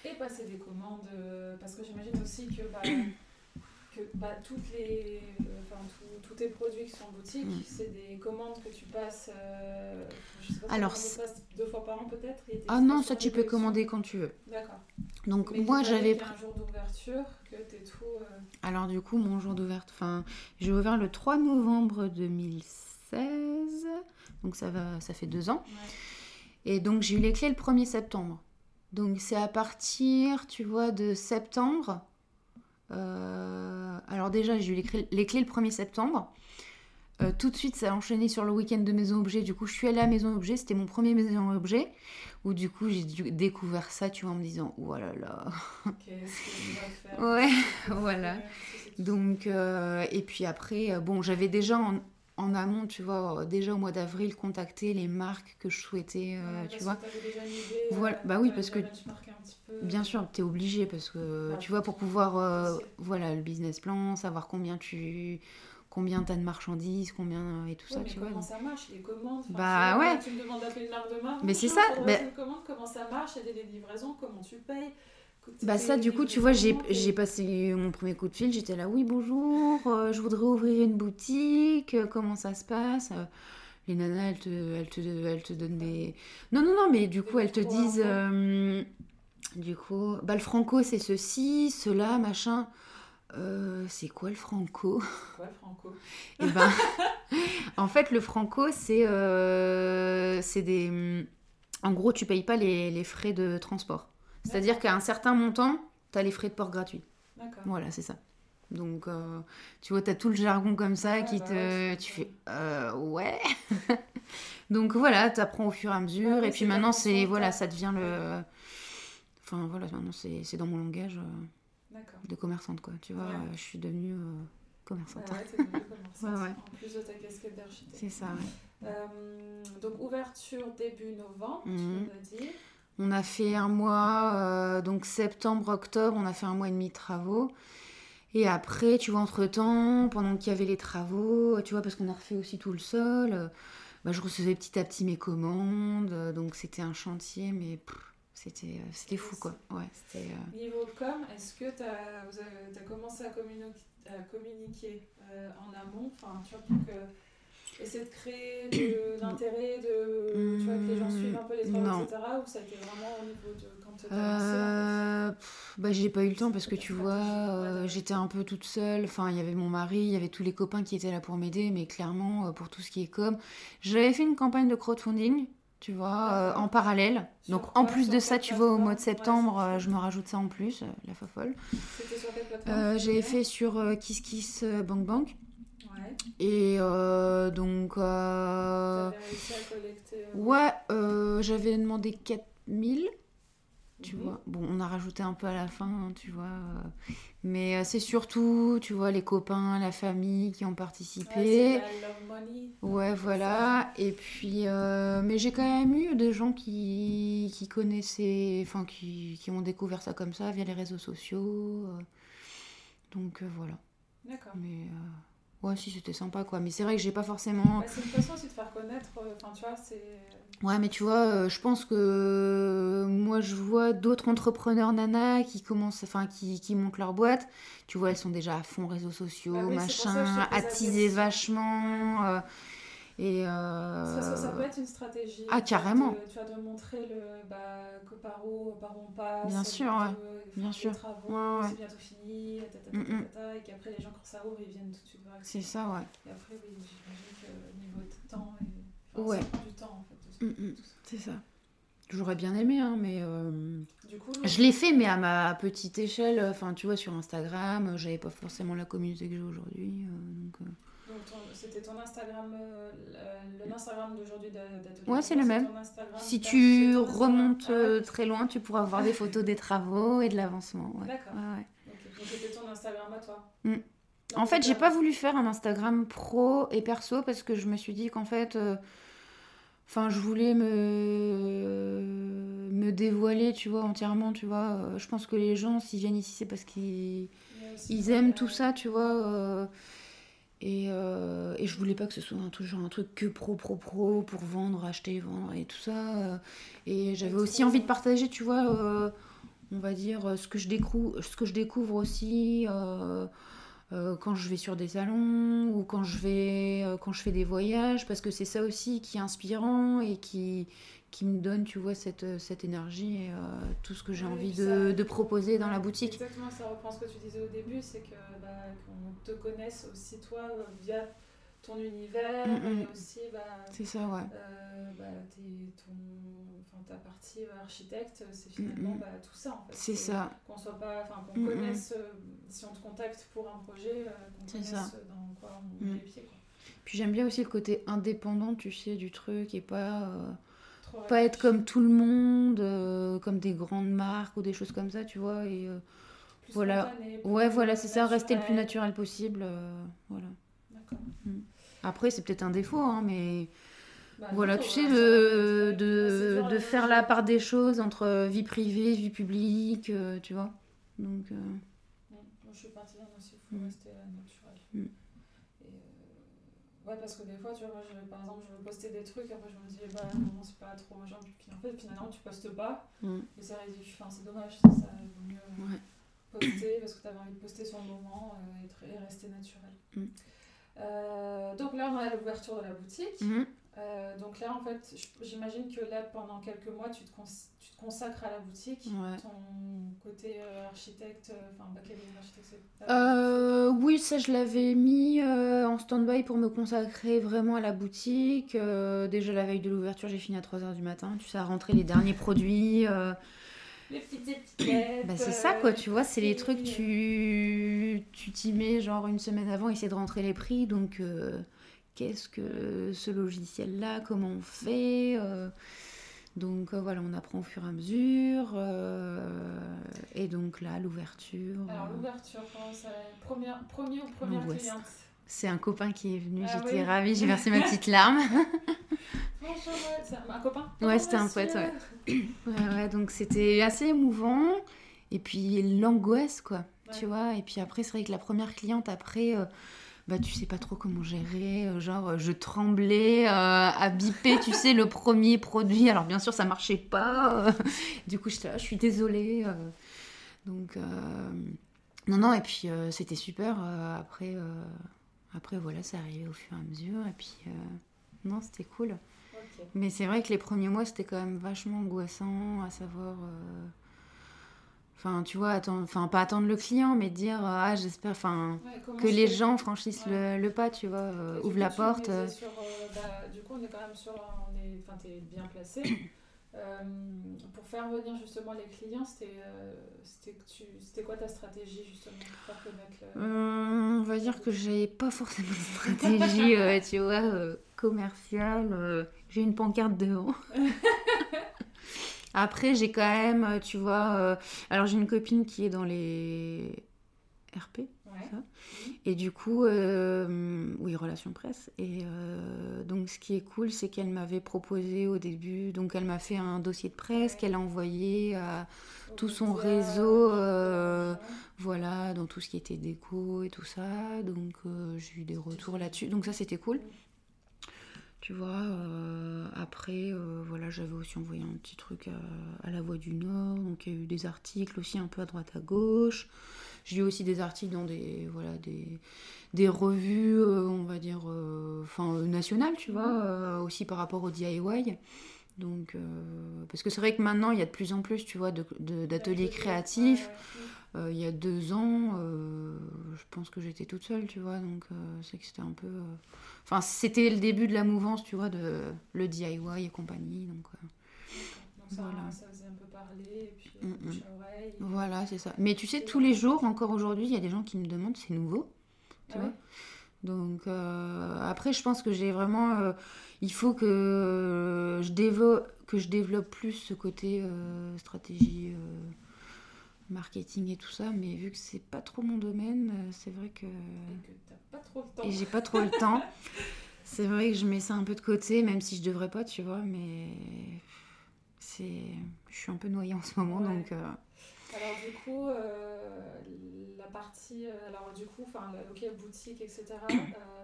Et passer des commandes, euh, parce que j'imagine aussi que, bah, que bah, toutes les, euh, enfin, tous- tous tes produits qui sont en boutique, Mm. c'est des commandes que tu passes, euh, je sais pas si Alors, tu passes deux fois par an peut-être Ah non, ça tu peux commander quand tu veux. D'accord. Donc Mais moi j'avais un jour d'ouverture, que t'es tout... euh, Alors du coup, mon jour d'ouverture, enfin, j'ai ouvert le 3 novembre 2016, donc ça va, ça fait deux ans. ouais. Et donc j'ai eu les clés le 1er septembre. Donc c'est à partir, tu vois, de septembre. euh, alors déjà, j'ai eu les clés, les clés le 1er septembre. Euh, tout de suite, ça a enchaîné sur le week-end de Maison Objet. Du coup, je suis allée à Maison Objet. C'était mon premier Maison Objet. Où du coup, j'ai découvert ça, tu vois, en me disant, oh là là. Qu'est-ce que faire? Ouais, voilà. Donc, euh, et puis après, bon, j'avais déjà en, en amont, tu vois, euh, déjà au mois d'avril, contacté les marques que je souhaitais, euh, Ouais, tu vois. que t'avais déjà une idée, Voilà, euh, bah oui, parce que- peu. Bien sûr, tu es obligé parce que, Ouais, tu vois, pour pouvoir, euh, voilà, le business plan, savoir combien tu, combien t'as de marchandises, combien et tout Ouais, ça, mais tu vois. comment ça marche, les commandes? Bah ouais. Tu me demandes d'appeler une marque de marque. Mais c'est ça, bah- faire une commande, comment ça marche, il y a des livraisons, comment tu payes? Bah ça, du coup, tu vois, j'ai passé mon premier coup de fil, j'étais là, oui, bonjour, euh, je voudrais ouvrir une boutique, euh, comment ça se passe Euh, Les nanas, elles te, elles, te, elles te donnent des... Non, non, non, mais du coup, elles te disent... du coup, bah le franco, c'est ceci, cela, machin. C'est quoi le franco? Ouais, Franco? Eh ben, en fait, le franco, c'est c'est des, En gros, tu payes pas les, les frais de transport. C'est-à-dire qu'à un certain montant, tu as les frais de port gratuits. D'accord. Voilà, c'est ça. Donc, euh, tu vois, tu as tout le jargon comme ça Ouais, qui bah te. ouais, tu fais. Euh, ouais. Donc, voilà, tu apprends au fur et à mesure. Ouais, et puis maintenant, c'est. Voilà, ça devient le. Enfin, voilà, maintenant, c'est c'est dans mon langage euh, de commerçante, quoi. Tu vois, Ouais. euh, je suis devenue commerçante. Ouais, ouais, t'es devenue commerçante, Ouais, ouais. En plus de ta casquette d'architecte. C'est ça, ouais. Donc ouverture début novembre, Mhm. tu nous as dit. On a fait un mois, euh, donc septembre, octobre, on a fait un mois et demi de travaux. Et après, tu vois, entre-temps, pendant qu'il y avait les travaux, tu vois, parce qu'on a refait aussi tout le sol, euh, bah, je recevais petit à petit mes commandes. euh, donc c'était un chantier, mais c'était fou, quoi. Niveau com, est-ce que tu as, commencé à, à communiquer en amont? Enfin, tu vois, pour que. Essayer de créer de l'intérêt, de, tu vois, que les gens suivent un peu les travaux, Non. etc. Ou ça a été vraiment au niveau de quand tu as Euh, pff, bah, j'ai pas eu le temps parce que tu vois, euh, j'étais un peu toute seule. Enfin, il y avait mon mari, il y avait tous les copains qui étaient là pour m'aider, mais clairement, euh, pour tout ce qui est com, j'avais fait une campagne de crowdfunding, tu vois, euh, en parallèle. Sur Donc, quoi en plus de ça, tu vois, au mois de septembre, Ouais, je me rajoute ça en plus, la fofolle. C'était sur quelle plateforme tu J'avais fait sur Kiss Kiss Bank Bank. Ouais. Et euh, donc, euh, T'avais réussi à collecter. euh, ouais, euh, j'avais demandé 4000. Tu Mhm. vois, bon, on a rajouté un peu à la fin, hein, tu vois. euh, mais euh, c'est surtout, tu vois, les copains, la famille qui ont Ouais, participé. c'est la love money. Ouais, voilà. Et puis, euh, mais j'ai quand même eu des gens qui, qui connaissaient, enfin, qui, qui ont découvert ça comme ça via les réseaux sociaux. euh. donc, euh, voilà. D'accord. Mais, euh, ouais, si, c'était sympa, quoi. Mais c'est vrai que j'ai pas forcément. Bah, c'est une façon aussi de faire connaître. euh, Enfin, tu vois, c'est. Ouais, mais tu vois, euh, je pense que euh, moi, je vois d'autres entrepreneurs nanas qui commencent, enfin, qui, qui montent leur boîte. Tu vois, elles sont déjà à fond réseaux sociaux, Bah oui, machin, attisées vachement. euh, et euh, Ça, peut être une stratégie. Ah, carrément. de- tu vois, de montrer le, bah, que par où, par où on passe. Bien sûr, ouais. euh, Bien les sûr. travaux, Ouais, ouais. c'est bientôt fini, ta, ta, ta, Mm, ta, mm. ta, ta, et qu'après les gens, quand ça ouvre, ils viennent tout de suite voir. c'est ça, ouais. Et après, oui, j'imagine que niveau de temps, et... enfin, Ouais. ça prend du temps en fait. Mm. C'est ça. J'aurais bien aimé, hein, mais euh, Du coup, je l'ai fait, mais à ma petite échelle. Enfin, tu vois, sur Instagram, j'avais pas forcément la communauté que j'ai aujourd'hui. euh, donc, c'était ton Instagram, euh, le- l'Instagram d'aujourd'hui d'A- d'Atelier Ouais, c'est le même. Si tu remontes Ah euh, très loin, tu pourras voir des photos des travaux et de l'avancement. Ouais. D'accord. Ouais, Donc c'était ton Instagram à toi. Mm. En fait, j'ai pas voulu faire un Instagram pro et perso parce que je me suis dit qu'en fait, euh, enfin, je voulais me me dévoiler, tu vois, entièrement, tu vois. Je pense que les gens, s'ils viennent ici, c'est parce qu'ils ils aiment tout ça, tu vois. euh, et, euh, et je voulais pas que ce soit un truc, genre un truc que pro, pro, pro, pour vendre, acheter, vendre et tout ça. euh. Et j'avais aussi envie de partager, tu vois, euh, on va dire, euh, ce que je découvre, ce que je découvre aussi quand je vais sur des salons ou quand je, vais, quand je fais des voyages, parce que c'est ça aussi qui est inspirant et qui, qui me donne, tu vois, cette, cette énergie et euh, tout ce que j'ai Oui, envie puis de, proposer dans la boutique. Exactement, ça reprend ce que tu disais au début, c'est que bah, qu'on te connaisse aussi toi euh, via ton univers Mm, mm. et aussi bah, C'est ça, ouais. euh, bah, ton, enfin, ta partie euh, architecte, c'est finalement Mm, mm. bah, tout ça en fait. C'est ça. Qu'on soit pas, enfin qu'on Mm, connaisse, euh, si on te contacte pour un projet, euh, qu'on connaisse ça. dans quoi on met les pieds. Quoi. Puis j'aime bien aussi le côté indépendant, tu sais, du truc et pas, euh, pas être comme tout le monde, euh, comme des grandes marques ou des choses comme ça, tu vois. Et, euh, voilà. ouais, voilà, c'est ça, rester le plus naturel. possible. euh, voilà. D'accord. Après, c'est peut-être un défaut, hein, mais Bah, voilà, non, tu sais, de, va être- de, à de faire la part des choses entre vie privée, vie publique, tu vois. Donc, Mm. Moi, je suis partisane aussi, il faut Mm. rester euh, naturel. Mm. Et, euh, ouais, parce que des fois, tu vois, moi, je, par exemple, je veux poster des trucs, après je me dis, bah non, c'est pas trop machin. Puis en fait, finalement, tu postes pas, Mm. et c'est enfin, c'est dommage, ça, vaut mieux Ouais. poster parce que tu avais envie de poster sur le moment euh, et, rester naturel. Mm. Euh, donc là, on a l'ouverture de la boutique. mhm. Euh, donc là, en fait, j'imagine que là, pendant quelques mois, tu te, tu te consacres à la boutique. Ton côté euh, architecte, euh, enfin, architecte, euh, Oui, ça, je l'avais mis en stand-by pour me consacrer vraiment à la boutique. déjà, la veille de l'ouverture, j'ai fini à 3h du matin. Tu sais, à rentrer les derniers produits. Les petites étiquettes. Bah, c'est ça, quoi, tu vois, c'est les trucs, tu tu t'y mets genre une semaine avant, essayer de rentrer les prix. Donc qu'est-ce que ce logiciel-là, comment on fait. Euh, donc euh, voilà, on apprend au fur et à mesure. Euh, et donc là, l'ouverture. Alors l'ouverture, première, premier ou première cliente? C'est un copain qui est venu, ah j'étais ravie, j'ai versé ma petite larme. Bonjour, c'est un copain? Ouais, c'était un ouais. ouais. ouais. donc c'était assez émouvant. Et puis l'angoisse, quoi, tu vois. Et puis après, c'est vrai que la première cliente, après bah tu sais pas trop comment gérer, euh, genre euh, je tremblais euh, à biper, tu sais, le premier produit. Alors bien sûr ça marchait pas, du coup je suis désolée. donc non non et puis c'était super. après après voilà ça arrivait au fur et à mesure et puis non c'était cool. Mais c'est vrai que les premiers mois c'était quand même vachement angoissant à savoir Enfin, tu vois, attends, enfin, pas attendre le client, mais dire, ah, j'espère, enfin, que les gens franchissent le, pas, tu vois, euh, ouvrent la porte. Euh. Sur, euh, bah, du coup, on est quand même sur, on est, enfin, t'es bien placé. pour faire venir justement les clients, c'était quoi ta stratégie justement pour faire connaître On va dire que j'ai pas forcément de stratégie, tu vois, commerciale. j'ai une pancarte devant. Après, j'ai quand même, euh, tu vois, euh, alors j'ai une copine qui est dans les RP, ça? Et du coup, euh, oui, relation presse. Et donc, ce qui est cool, c'est qu'elle m'avait proposé au début, donc elle m'a fait un dossier de presse qu'elle a envoyé à tout son réseau, voilà, dans tout ce qui était déco et tout ça. Donc, j'ai eu des retours là-dessus. Donc, ça, c'était cool. Tu vois, euh, après, euh, voilà, j'avais aussi envoyé un petit truc à, la Voix du Nord, donc il y a eu des articles aussi un peu à droite à gauche. J'ai eu aussi des articles dans des, des, revues, euh, on va dire, enfin, nationales, tu vois, aussi par rapport au DIY. Donc, parce que c'est vrai que maintenant, il y a de plus en plus, tu vois, d'ateliers créatifs. il y a deux ans, je pense que j'étais toute seule, tu vois, donc c'est que c'était un peu Enfin, c'était le début de la mouvance, tu vois, de le DIY et compagnie. Donc, euh, ça, voilà. ça faisait un peu parler, et puis mm, mm. Voilà, c'est ça. Mais tu sais, tous les jours, encore aujourd'hui, il y a des gens qui me demandent, c'est nouveau, tu ah vois. Donc euh, après, je pense que j'ai vraiment, euh, il faut que je développe, que je développe plus ce côté stratégie marketing et tout ça, mais vu que c'est pas trop mon domaine, c'est vrai que. Et que t'as pas trop le temps. Et j'ai pas trop le temps. C'est vrai que je mets ça un peu de côté, même si je devrais pas, tu vois, mais c'est. Je suis un peu noyée en ce moment, donc. Euh, alors du coup, euh, la partie, euh, alors du coup, enfin, ok, boutique, etc.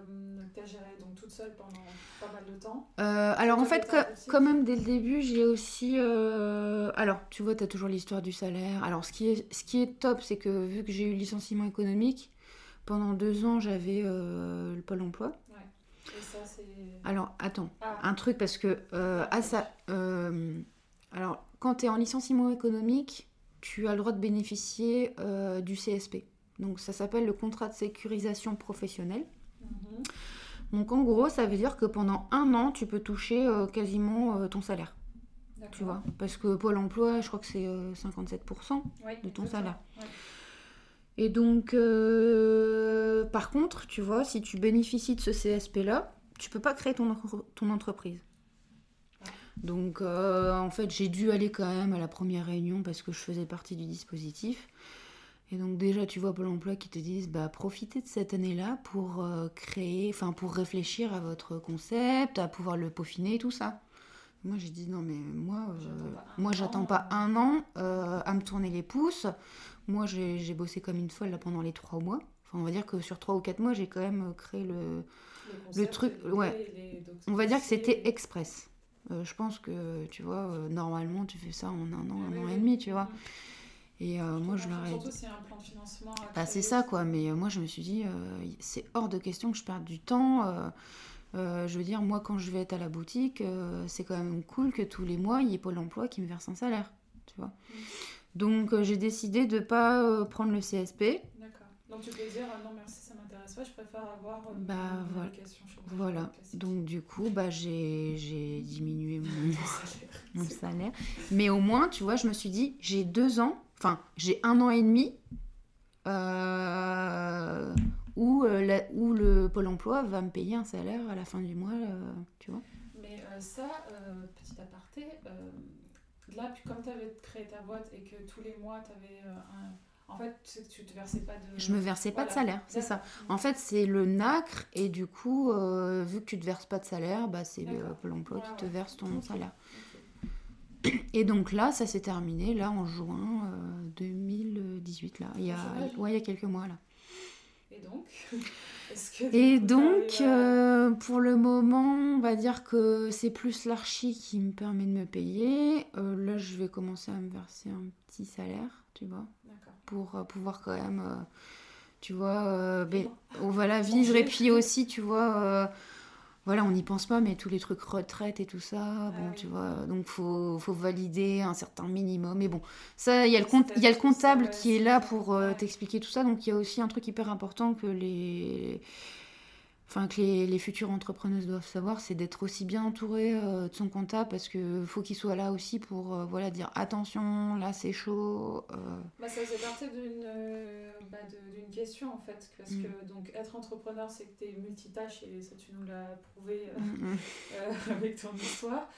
Euh, tu as géré donc toute seule pendant pas mal de temps. alors en fait, quand même dès le début, j'ai aussi, alors tu vois, tu as toujours l'histoire du salaire. Alors ce qui est, ce qui est top, c'est que vu que j'ai eu licenciement économique, pendant deux ans, j'avais le pôle emploi. Ouais. Et ça. Alors attends, ah. un truc parce que à ça, alors quand tu es en licenciement économique tu as le droit de bénéficier euh, du CSP. Donc ça s'appelle le contrat de sécurisation professionnelle. Mhm. Donc en gros, ça veut dire que pendant un an, tu peux toucher euh, quasiment euh, ton salaire. Tu vois? Parce que Pôle emploi, je crois que c'est 57% de ton salaire. Et donc, par contre, tu vois, si tu bénéficies de ce CSP-là, tu peux pas créer ton, ton entreprise. Donc euh, en fait j'ai dû aller quand même à la première réunion parce que je faisais partie du dispositif. Et donc déjà tu vois Pôle Emploi qui te disent bah profitez de cette année-là pour euh, créer, enfin pour réfléchir à votre concept, à pouvoir le peaufiner et tout ça. Moi j'ai dit non mais moi euh, moi j'attends pas un an à me tourner les pouces. Moi j'ai bossé comme une folle là pendant les trois mois. Enfin on va dire que sur trois ou quatre mois j'ai quand même créé le, le, truc. Ouais. On va dire que c'était express. Euh, je pense que, tu vois, euh, normalement, tu fais ça en un an, un an et demi, tu vois. Et euh, moi, je leur ai Surtout, c'est un plan de financement. Bah, c'est ça, quoi. Mais moi, je me suis dit, c'est hors de question que je perde du temps. Je veux dire, moi, quand je vais être à la boutique, c'est quand même cool que tous les mois, il y ait Pôle emploi qui me verse un salaire. Tu vois. Mm. Donc, j'ai décidé de ne pas prendre le CSP. Donc tu peux dire ah non merci ça m'intéresse pas, je préfère avoir euh, Bah, une voilà. chômage Voilà. classique. Donc, du coup, bah, j'ai j'ai diminué mon, salaire. mon salaire. Mais au moins, tu vois, je me suis dit, j'ai deux ans, enfin, j'ai un an et demi euh, où, euh, la- où le Pôle emploi va me payer un salaire à la fin du mois, euh, tu vois. Mais euh, ça, euh, petit aparté, euh, là, puis comme tu avais créé ta boîte et que tous les mois, tu avais un... En fait, tu te versais pas de... Je me versais pas de salaire, c'est ça. En fait, c'est le NACRE et du coup, euh, vu que tu te verses pas de salaire, bah, c'est le. Pôle emploi qui te verse ton salaire. Et donc là, ça s'est terminé là en juin euh, 2018 là. Il y a, ouais, il y a quelques mois là. Et donc que, Et donc, à- euh, pour le moment, on va dire que c'est plus l'archi qui me permet de me payer. Euh, là, je vais commencer à me verser un petit salaire, tu vois, D'accord. Pour euh, pouvoir quand même, euh, tu vois, euh, ben, Vivre. oh, vivre. Et puis aussi, tu vois, voilà, on n'y pense pas, mais tous les trucs retraite et tout ça, bon, Ah oui. tu vois, donc faut, faut valider un certain minimum. Mais bon, ça, il y a le, compte, y a le comptable qui est là pour euh, t'expliquer tout ça. Donc il y a aussi un truc hyper important que les, enfin que les, les futures entrepreneuses doivent savoir, c'est d'être aussi bien entourée euh, de son comptable parce que faut qu'il soit là aussi pour euh, voilà dire attention, là c'est chaud. euh, Bah, ça faisait partie d'une bah, d'une question en fait, parce Mm. que donc être entrepreneur c'est que tu es multitâche et ça tu nous l'as prouvé mm, mm. avec ton histoire.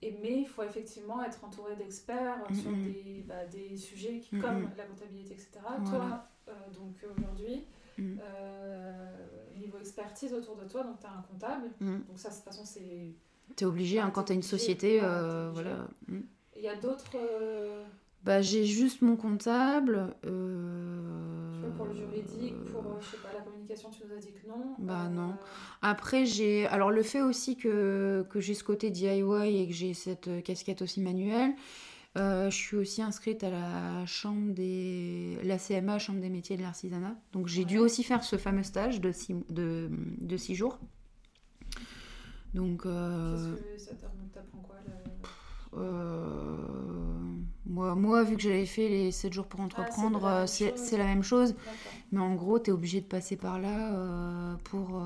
Et, mais il faut effectivement être entouré d'experts sur des, bah, des sujets qui- Mm, comme mm. la comptabilité, etc. Voilà. Toi, donc aujourd'hui, Mm. euh, niveau expertise autour de toi, donc tu as un comptable. Mm. Donc ça, de toute façon, c'est... T'es obligé hein, quand t'as une société, Ah, euh, voilà. mm. Il y a d'autres... euh, Bah j'ai juste mon comptable. euh, Tu vois, pour le juridique, pour, je sais pas, la communication, tu nous as dit que non. Bah, non. Après, j'ai. Alors, le fait aussi que, que j'ai ce côté DIY et que j'ai cette casquette aussi manuelle, euh, je suis aussi inscrite à la chambre des. La CMA, Chambre des métiers de l'artisanat. Donc, j'ai dû aussi faire ce fameux stage de six, de, de six jours. Donc, euh, Qu'est-ce que ça t'a- t'apprend quoi là euh, moi, moi, vu que j'avais fait les 7 jours pour Ah, c'est entreprendre, la c'est la même chose. Mais en gros, tu es obligé de passer par là pour.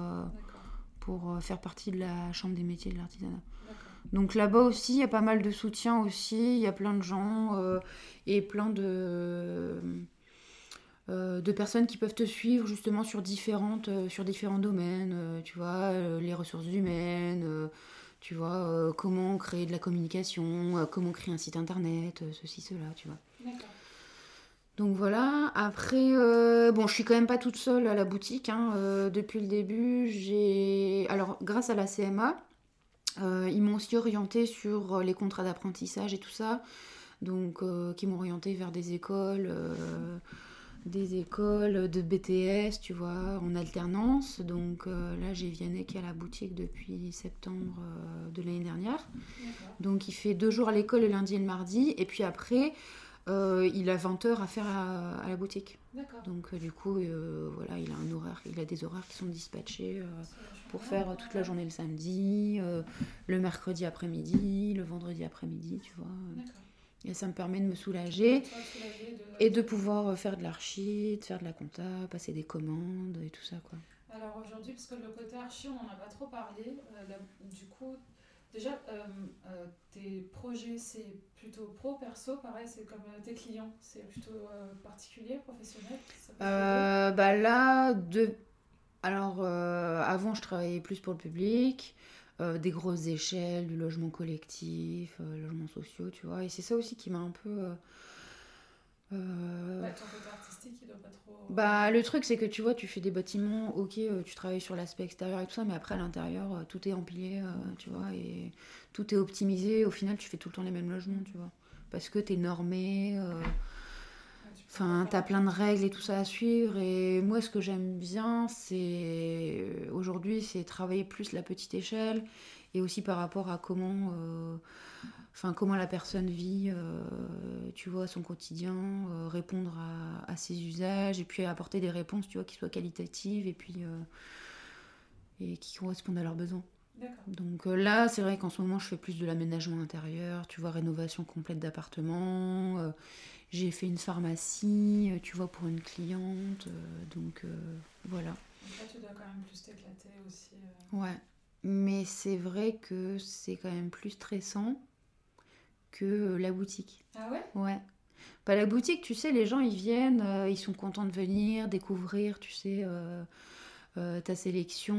pour faire partie de la chambre des métiers de l'artisanat. Donc là-bas aussi, il y a pas mal de soutien aussi, il y a plein de gens euh, et plein de, euh, de personnes qui peuvent te suivre justement sur, différentes, euh, sur différents domaines, tu vois, les ressources humaines, tu vois, comment créer de la communication, comment créer un site internet, ceci, cela, tu vois. D'accord. Donc voilà, après, euh, bon, je suis quand même pas toute seule à la boutique. hein, euh, depuis le début, j'ai. Alors, grâce à la CMA, ils m'ont aussi orienté sur euh, les contrats d'apprentissage et tout ça. Donc, euh, qui m'ont orienté vers des écoles, euh, des écoles de BTS, tu vois, en alternance. Donc euh, là, j'ai Vianney qui est à la boutique depuis septembre euh, de l'année dernière. Donc il fait deux jours à l'école le lundi et le mardi, et puis après, euh, il a 20 heures à faire à, à la boutique. Donc euh, du coup, euh, voilà, il a un horaire, il a des horaires qui sont dispatchés pour faire toute la journée le samedi, le mercredi après-midi, le vendredi après-midi, tu vois. Et ça me permet de me soulager de- et de pouvoir faire de l'archi, de faire de la compta, passer des commandes et tout ça, quoi. Alors aujourd'hui, parce que le côté archi, on n'en a pas trop parlé, là, du coup, déjà, euh, euh, tes projets, c'est plutôt pro, perso, pareil, c'est comme euh, tes clients, c'est plutôt particulier, professionnel bah là, de... alors avant je travaillais plus pour le public, des grosses échelles, du logement collectif, logements sociaux, tu vois. Et c'est ça aussi qui m'a un peu... euh, euh, Ouais, ton côté artistique, il doit pas trop... Bah le truc c'est que tu vois, tu fais des bâtiments, ok, euh, tu travailles sur l'aspect extérieur et tout ça, mais après à l'intérieur, euh, tout est empilé, euh, tu vois, et tout est optimisé. Au final, tu fais tout le temps les mêmes logements, tu vois. Parce que t'es normé, euh, Enfin, t'as plein de règles et tout ça à suivre. Et moi, ce que j'aime bien, c'est aujourd'hui, c'est travailler plus la petite échelle et aussi par rapport à comment, euh, enfin, comment la personne vit, euh, tu vois, son quotidien, euh, répondre à, à ses usages et puis apporter des réponses, tu vois, qui soient qualitatives et puis. euh, et qui correspondent à leurs besoins. Donc là, c'est vrai qu'en ce moment, je fais plus de l'aménagement intérieur, tu vois, rénovation complète d'appartement. J'ai fait une pharmacie, tu vois, pour une cliente. donc voilà. Donc là, tu dois quand même plus t'éclater aussi. Ouais. Mais c'est vrai que c'est quand même plus stressant que la boutique. Ah ouais? Ouais. Bah, la boutique, tu sais, les gens, ils viennent, ils sont contents de venir, découvrir, tu sais euh, ta sélection,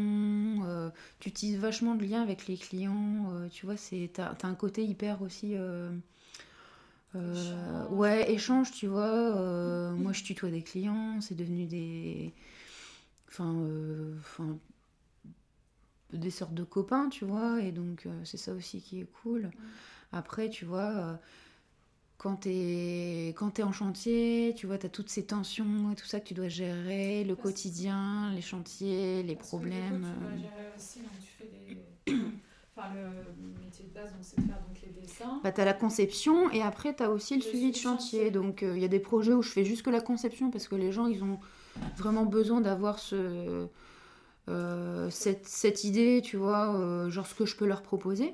euh, tu utilises vachement de liens avec les clients, euh, tu vois, t'as, as un côté hyper aussi échange. ouais échange, tu vois. moi, je tutoie des clients, c'est devenu des, enfin, enfin, des sortes de copains, tu vois, et donc c'est ça aussi qui est cool. Après, tu vois quand tu es, quand es en chantier, tu vois, tu as toutes ces tensions et tout ça que tu dois gérer, le quotidien, les chantiers, les problèmes. tu dois euh. gérer aussi, donc tu fais des... enfin, le métier de base, c'est de faire donc, les dessins. Bah, tu as la conception et après, tu as aussi le, suivi de chantier. Donc, il euh, y a des projets où je fais juste que la conception parce que les gens, ils ont vraiment besoin d'avoir ce... Euh, cette, cette, idée, tu vois, genre ce que je peux leur proposer.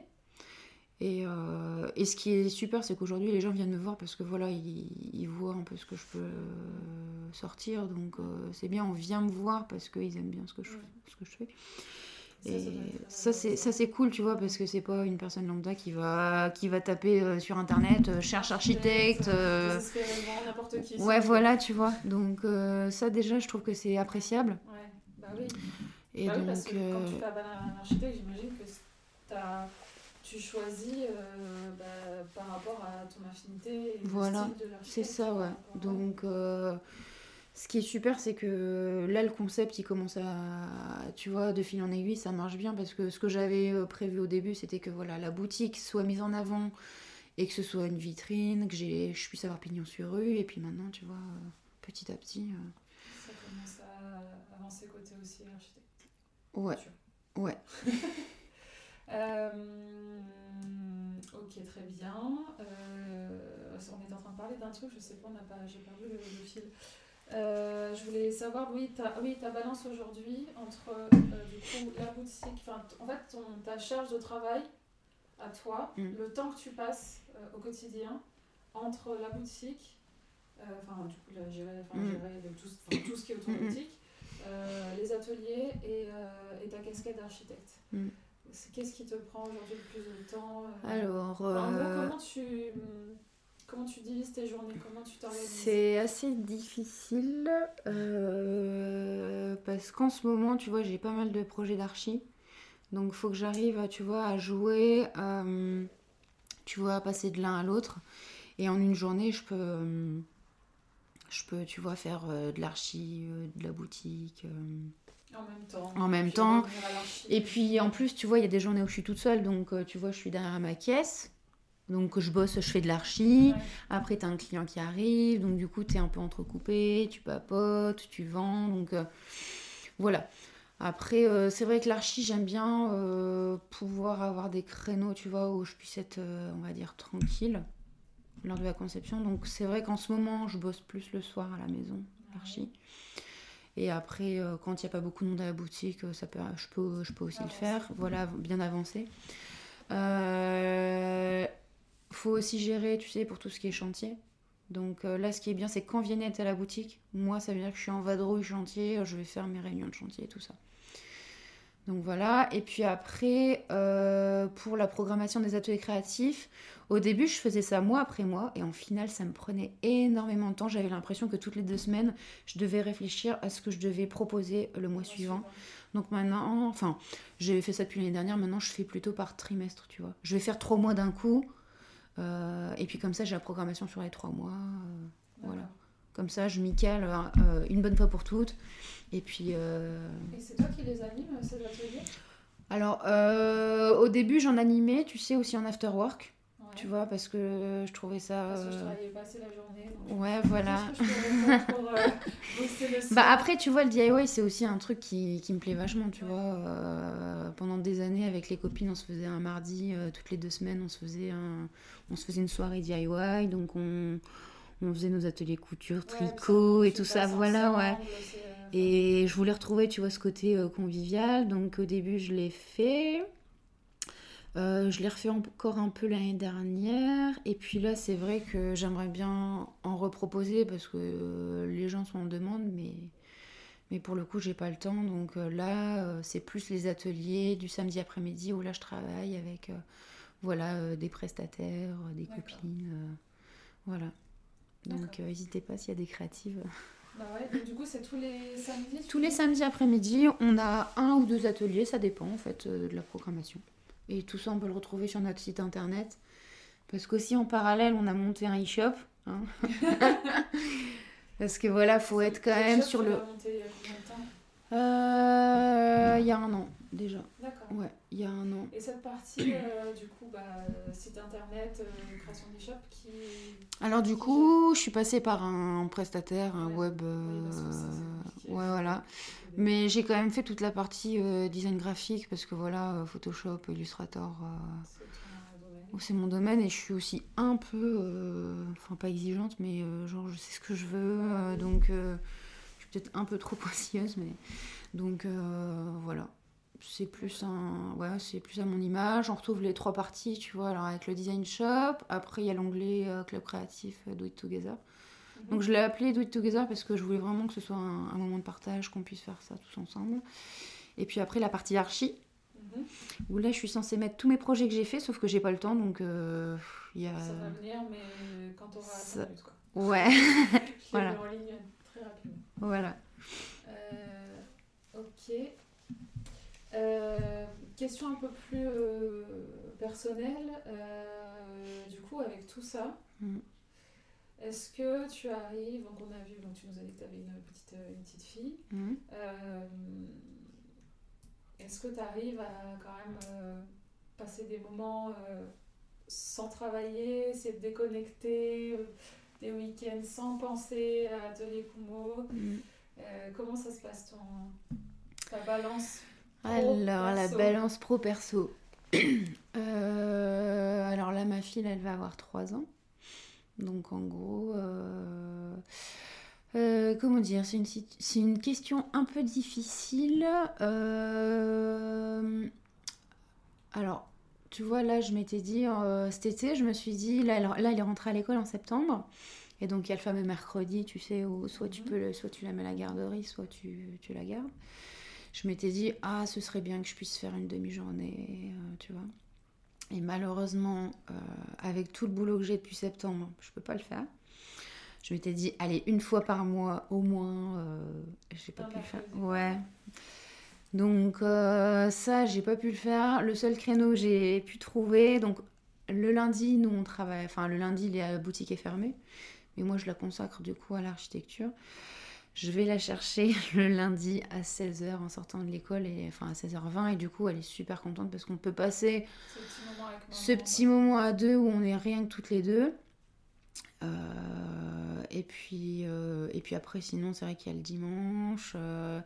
Euh, et, ce qui est super, c'est qu'aujourd'hui, les gens viennent me voir parce que voilà, ils, voient un peu ce que je peux euh, sortir. Donc, euh, c'est bien, on vient me voir parce qu'ils aiment bien ce que je, ce que je fais. Et ça, c'est ça c'est cool, tu vois, parce que c'est pas une personne lambda qui va qui va taper sur internet, cherche architecte. qui. Ouais, voilà, tu vois. Donc ça déjà, je trouve que c'est appréciable. Ouais, bah oui. Et bah donc, parce que quand tu fais un architecte, j'imagine que t'as tu choisis euh, bah, par rapport à ton affinité et voilà, c'est ça, ouais. Donc, euh, ce qui est super, c'est que là, le concept, il commence à, tu vois, de fil en aiguille, ça marche bien parce que ce que j'avais euh, prévu au début, c'était que voilà, la boutique soit mise en avant et que ce soit une vitrine, que j'ai, je puisse avoir pignon sur rue. Et puis maintenant, tu vois, petit à petit. Ça commence à avancer côté aussi architecte. Ouais. Ouais. Euh, ok, très bien. Euh, on est en train de parler d'un truc, je sais pas, pas j'ai perdu le, fil. Euh, je voulais savoir, oui, ta, oui, ta balance aujourd'hui entre du coup, la boutique, en fait, ton, ta charge de travail à toi, mm. le temps que tu passes au quotidien entre la boutique, enfin, du coup, la, gérer, mm. gérer tout, tout, ce qui est autour de la boutique, les ateliers et, et ta casquette d'architecte. Mm. Qu'est-ce qui te prend aujourd'hui le plus de temps euh Alors, comment, tu, comment tu divises tes journées Comment tu t'organises? C'est assez difficile euh, parce qu'en ce moment, tu vois, j'ai pas mal de projets d'archi. Donc, il faut que j'arrive, tu vois, à jouer, euh, tu vois, à passer de l'un à l'autre. Et en une journée, je peux, je peux, tu vois, faire de l'archi, de la boutique. En même temps. En même temps. Et puis en plus, tu vois, il y a des journées où je suis toute seule, donc euh, tu vois, je suis derrière ma caisse. Donc je bosse, je fais de l'archi. Après, tu as un client qui arrive, donc du coup, tu es un peu entrecoupé, tu papotes, tu vends. Donc euh, voilà. Après, euh, c'est vrai que l'archi, j'aime bien pouvoir avoir des créneaux, tu vois, où je puisse être, on va dire, tranquille lors de la conception. Donc c'est vrai qu'en ce moment, je bosse plus le soir à la maison, l'archi. Et après, euh, quand il n'y a pas beaucoup de monde à la boutique, ça peut, je, peux, je peux aussi le faire. Voilà, bien avancé. Euh, faut aussi gérer, tu sais, pour tout ce qui est chantier. Donc euh, là, ce qui est bien, c'est quand viennent être à la boutique, moi, ça veut dire que je suis en vadrouille chantier, je vais faire mes réunions de chantier et tout ça. Donc voilà. Et puis après, pour la programmation des ateliers créatifs, au début, je faisais ça mois après mois et en final, ça me prenait énormément de temps. J'avais l'impression que toutes les deux semaines, je devais réfléchir à ce que je devais proposer le mois suivant. Donc maintenant, enfin, j'ai fait ça depuis l'année dernière. Maintenant, je fais plutôt par trimestre, tu vois. Je vais faire trois mois d'un coup. Euh, et puis comme ça, j'ai la programmation sur les trois mois. Euh, voilà. Comme ça, je m'y cale euh, une bonne fois pour toutes. Et puis. Et c'est toi qui les animes, ces ateliers Alors, au début, j'en animais, tu sais, aussi en after work tu vois, parce que je trouvais ça. Parce que je euh, travaillais pas assez la journée. Ouais, voilà. Euh, bah après, tu vois, le DIY, c'est aussi un truc qui, qui, me plaît vachement, tu vois. Euh, pendant des années, avec les copines, on se faisait un mardi, toutes les deux semaines, on se faisait, un, on se faisait une soirée DIY, donc on, on faisait nos ateliers couture, tricot et tout ça, voilà, ouais. Et je voulais retrouver, tu vois, ce côté euh, convivial. Donc au début, je l'ai fait. Euh, je l'ai refait encore un peu l'année dernière. Et puis là, c'est vrai que j'aimerais bien en reproposer parce que euh, les gens sont en demande, mais, mais pour le coup, j'ai pas le temps. Donc là, c'est plus les ateliers du samedi après-midi où là, je travaille avec voilà, des prestataires, des copines. voilà. Donc n'hésitez pas s'il y a des créatives. Bah ouais, du coup, c'est tous les samedis Tous les samedis après-midi, on a un ou deux ateliers, ça dépend en fait euh, de la programmation. Et tout ça, on peut le retrouver sur notre site internet. Parce qu'aussi en parallèle, on a monté un e-shop. Hein. Parce que voilà, faut être quand même sur le. Il temps? Euh, Il y a un an déjà. D'accord. Ouais, il y a un an. Et cette partie, euh, du coup, bah, site internet, euh, création d'e-shop, qui. Alors, du coup, je suis passée par un prestataire, un web. Euh, ouais, voilà. Mais j'ai quand même fait toute la partie euh, design graphique parce que voilà, Photoshop, Illustrator, C'est mon domaine et je suis aussi un peu, enfin pas exigeante, mais genre je sais ce que je veux, donc je suis peut-être un peu trop pointilleuse, mais donc euh, voilà. C'est plus un, ouais, c'est plus à mon image. On retrouve les trois parties, tu vois. Alors avec le design shop, après il y a l'onglet euh, club créatif, euh, Do It Together. Mhm. Donc je l'ai appelé Do It Together parce que je voulais vraiment que ce soit un, un moment de partage, qu'on puisse faire ça tous ensemble. Et puis après la partie archi, Mhm. où là je suis censée mettre tous mes projets que j'ai fait, sauf que j'ai pas le temps, donc euh, il y a... Ça va venir, mais quand tu auras ça- 5 minutes, quoi. Ouais, Je l'ai Voilà. mis en ligne très rapidement. voilà. Euh, ok. Euh, question un peu plus euh, personnelle. Euh, du coup, avec tout ça, Mm. est-ce que tu arrives, donc on a vu, donc tu nous as dit que tu avais une petite, une petite fille. Euh, est-ce que tu arrives à quand même passer des moments sans travailler, c'est de déconnecter, des week-ends sans penser à Atelier Kumo euh, comment ça se passe ton ta balance? Alors, la balance pro-perso. Euh, alors là, ma fille, elle va avoir 3 ans. Donc en gros, euh, euh, comment dire, c'est une, sit- c'est une question un peu difficile. Alors, tu vois, là, je m'étais dit, cet été, je me suis dit, là, elle, là, elle est rentrée à l'école en septembre. Et donc, il y a le fameux mercredi, tu sais, où soit tu, Mhm. peux, le- soit tu la mets à la garderie, soit tu, tu la gardes. Je m'étais dit, ah, ce serait bien que je puisse faire une demi-journée, euh, tu vois. Et malheureusement, euh, avec tout le boulot que j'ai depuis septembre, je peux pas le faire. Je m'étais dit, allez, une fois par mois au moins, euh, j'ai pas pu le faire. Ouais. Donc euh, ça, j'ai pas pu le faire. Le seul créneau que j'ai pu trouver, donc le lundi, nous on travaille, enfin le lundi, la boutique est fermée, mais moi je la consacre du coup à l'architecture. Je vais la chercher le lundi à 16h en sortant de l'école, et enfin à 16h20, et du coup elle est super contente parce qu'on peut passer ce petit moment avec maman ce petit moment à deux où on est rien que toutes les deux. Euh, et, puis, euh, et puis après, sinon, c'est vrai qu'il y a le dimanche. euh,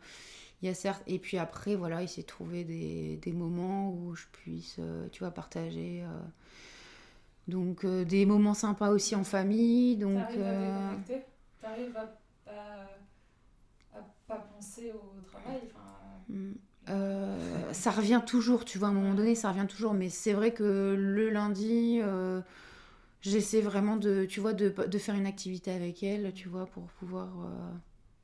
il y a certes, et puis après, voilà, il s'est trouvé des, des moments où je puisse, tu vois, partager. donc, des moments sympas aussi en famille. Donc, T'arrives à déconnecter? T'arrives à, à, à pas penser au travail enfin, Mm. Euh, ça revient toujours, tu vois, à un moment donné, ça revient toujours. Mais c'est vrai que le lundi, euh, j'essaie vraiment de, tu vois, de, de faire une activité avec elle, tu vois, pour pouvoir euh,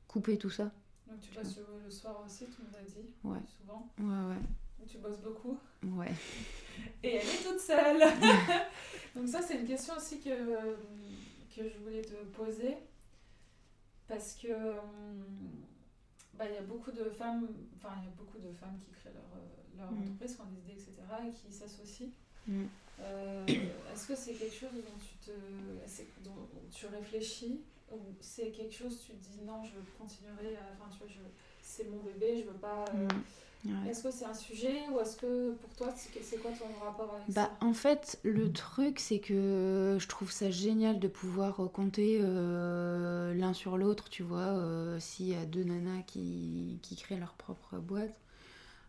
couper tout ça. Donc tu bosses le, le soir aussi, tu nous as dit, Ouais. souvent. Ouais, Donc tu bosses beaucoup. ouais. Ouais. Et elle est toute seule. Donc ça, c'est une question aussi que, que je voulais te poser. Parce que bah, il y a beaucoup de femmes, enfin il y a beaucoup de femmes qui créent leur, euh, leur Mm. entreprise, qui ont des idées, etc. et qui s'associent. Mm. Euh, Est-ce que c'est quelque chose dont tu, te, dont tu réfléchis ou c'est quelque chose tu te dis non, je continuerai, enfin tu vois, c'est mon bébé, je veux pas... euh, Mm. Ouais. Est-ce que c'est un sujet ou est-ce que pour toi, c'est quoi ton rapport avec Bah, ça? en fait, le truc, c'est que je trouve ça génial de pouvoir compter euh, l'un sur l'autre, tu vois, euh, s'il y a deux nanas qui, qui créent leur propre boîte.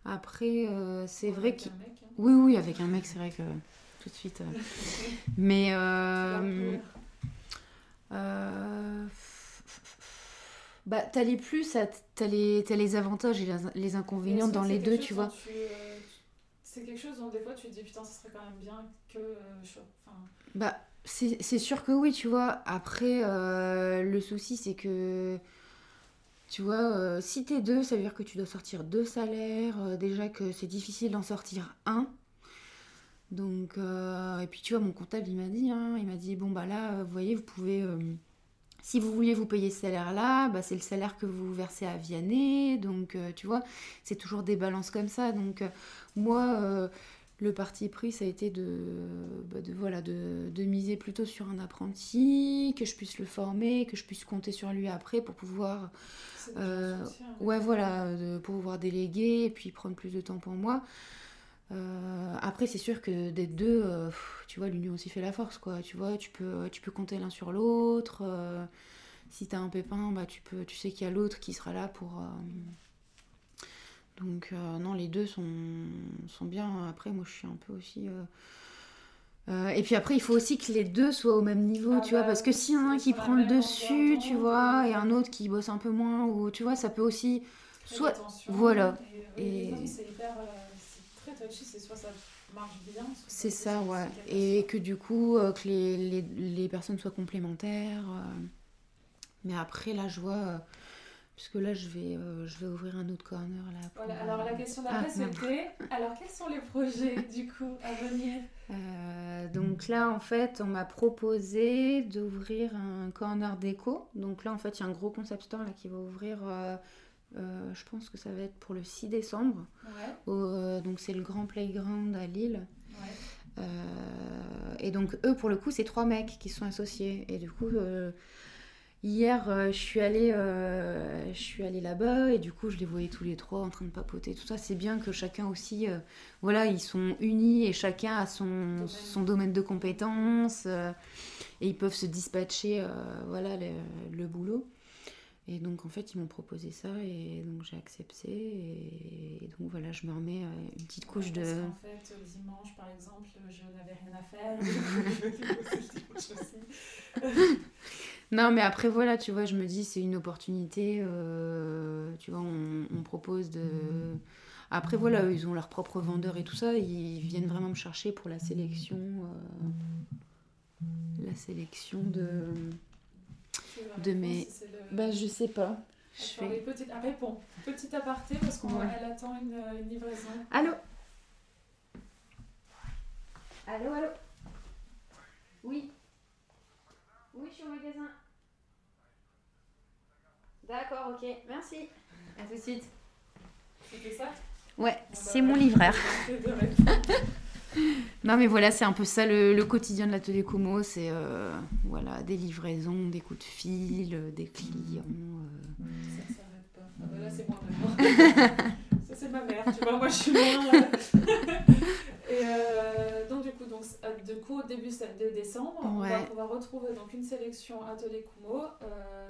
Après, euh, c'est Ouais, vrai avec que... un mec, hein. Oui, oui, avec un mec, c'est vrai que tout de suite... Mais... Tu vas euh, courir. euh, Bah, t'as les plus, t'as les, as les avantages et les, inconvénients dans les deux, tu vois. Euh, c'est quelque chose dont des fois tu te dis putain, ça serait quand même bien que. enfin... Bah, c'est sûr que oui, tu vois. Après, euh, le souci, c'est que. Tu vois, euh, si t'es deux, ça veut dire que tu dois sortir deux salaires. déjà que c'est difficile d'en sortir un. Donc, et puis tu vois, mon comptable, il m'a dit, hein, il m'a dit, bon, bah là, vous voyez, vous pouvez si vous vouliez vous payer ce salaire-là, bah, c'est le salaire que vous versez à Vianney. Donc, euh, tu vois, c'est toujours des balances comme ça. Donc, euh, moi, euh, le parti pris, ça a été de, bah, de voilà, de, miser plutôt sur un apprenti, que je puisse le former, que je puisse compter sur lui après pour pouvoir... ouais, voilà, pour pouvoir déléguer et puis prendre plus de temps pour moi. Euh, après, c'est sûr que des deux, euh, tu vois, l'union aussi fait la force, quoi. Tu vois, tu peux, tu peux compter l'un sur l'autre. Euh, si t'as un pépin, bah, tu, peux, tu sais qu'il y a l'autre qui sera là pour. Donc, non, les deux sont, sont bien. Après, moi, je suis un peu aussi. et puis après, il faut aussi que les deux soient au même niveau, tu vois, bah parce que si y en a un qui prend le dessus, tu vois, et un autre qui bosse un peu moins, ou tu vois, ça peut aussi. Soit. Voilà. Et, c'est soit ça marche bien. C'est ça, ouais. Et que du coup, euh, que les, les, les, personnes soient complémentaires. Euh. Mais après, là, je vois. Euh, puisque là, je vais, je vais ouvrir un autre corner. Là, voilà, alors la question d'après, ah, c'était alors, quels sont les projets, du coup, à venir? Donc là, en fait, on m'a proposé d'ouvrir un corner déco. Donc là, en fait, il y a un gros concept store là, qui va ouvrir euh, je pense que ça va être pour le 6 décembre. Euh, donc c'est le grand playground à Lille. Euh, et donc eux, pour le coup, c'est trois mecs qui sont associés. Et du coup, hier, je suis allée, je suis allée là-bas et du coup, je les voyais tous les trois en train de papoter. Tout ça, c'est bien que chacun aussi, voilà, ils sont unis et chacun a son domaine, son domaine de compétences et ils peuvent se dispatcher, voilà, le boulot. Et donc en fait ils m'ont proposé ça et donc j'ai accepté et, donc voilà je me remets euh, une petite couche de... En fait le dimanche par exemple je n'avais rien à faire. non mais après voilà tu vois je me dis c'est une opportunité euh, tu vois on, on, propose de... Après voilà ils ont leur propre vendeur et tout ça ils viennent vraiment me chercher pour la sélection euh, la sélection de de mes. Bah, je sais pas. Je fais... Ah. Petit aparté parce qu'elle attend une, une, livraison. Allô? Allô, allô? Oui. Oui, je suis au magasin. D'accord, ok. Merci. À tout de suite. C'était ça? Ouais, bah, c'est mon livreur. non mais voilà, c'est un peu ça le, quotidien de l'atelier Como, c'est euh, voilà, des livraisons, des coups de fil, euh, des clients. Euh. Ça s'arrête pas. Ah bah là c'est moi ça c'est ma mère, tu vois, moi je suis loin. Et donc du coup, donc, du coup au début de décembre, on, va, on, va, retrouver donc une sélection Atelier Kumo.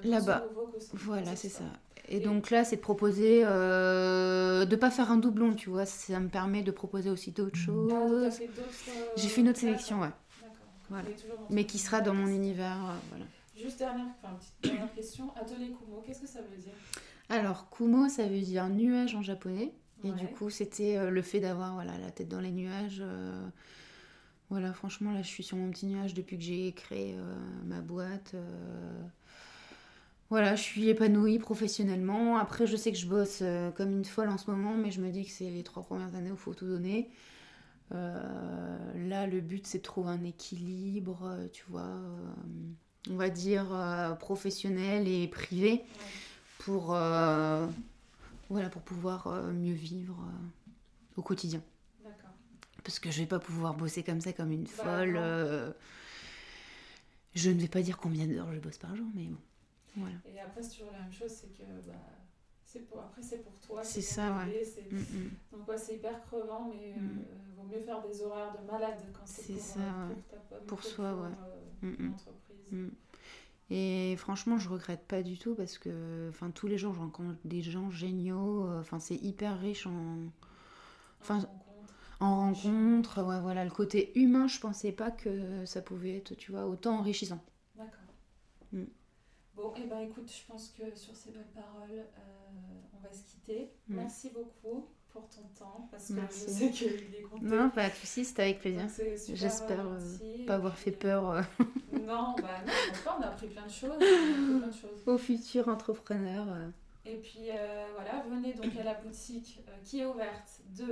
Là-bas. Voilà, c'est ça. Et, donc là, c'est de proposer, euh, de pas faire un doublon, tu vois. Ça me permet de proposer aussi d'autres ah, choses. Euh, J'ai fait une autre sélection, ouais. Voilà. Mais qui sera dans mon univers, euh, voilà. Juste dernière, enfin, petite dernière question. Atelier Kumo, qu'est-ce que ça veut dire? Alors, Kumo, ça veut dire nuage en japonais. Et du coup, c'était euh, le fait d'avoir voilà, la tête dans les nuages. Voilà, franchement, là, je suis sur mon petit nuage depuis que j'ai créé ma boîte. Voilà, je suis épanouie professionnellement. Après, je sais que je bosse euh, comme une folle en ce moment, mais je me dis que c'est les trois premières années où il faut tout donner. Euh, là, le but, c'est de trouver un équilibre, euh, tu vois, on va dire professionnel et privé, pour, voilà, pour pouvoir mieux vivre au quotidien. Parce que je vais pas pouvoir bosser comme ça, comme une bah, folle. je ne vais pas dire combien d'heures je bosse par jour, mais bon. Et après, c'est toujours la même chose, c'est que bah, pour, après, c'est pour toi. C'est ça, ouais. Mm, mm. Donc, ouais, c'est hyper crevant, mais il mm. euh, vaut mieux faire des horaires de malade quand c'est pour, ça, euh, pour, pour soi, ouais. Euh, entreprise. Et franchement, je regrette pas du tout parce que enfin, tous les jours, je rencontre des gens géniaux. Enfin, c'est hyper riche en. Enfin, en rencontre, ouais, voilà, le côté humain, je pensais pas que ça pouvait être, tu vois, autant enrichissant. D'accord. Bon, et ben écoute, je pense que sur ces belles paroles, euh, on va se quitter. Mm. Merci beaucoup pour ton temps, parce que Merci. je sais qu'il est compté. Non, pas de soucis, c'était avec plaisir. J'espère euh, pas avoir fait peur euh, euh, Non, bah non, on a appris plein de choses. plein de choses. aux futurs entrepreneurs. euh. Et puis voilà, venez donc à la boutique qui est ouverte de,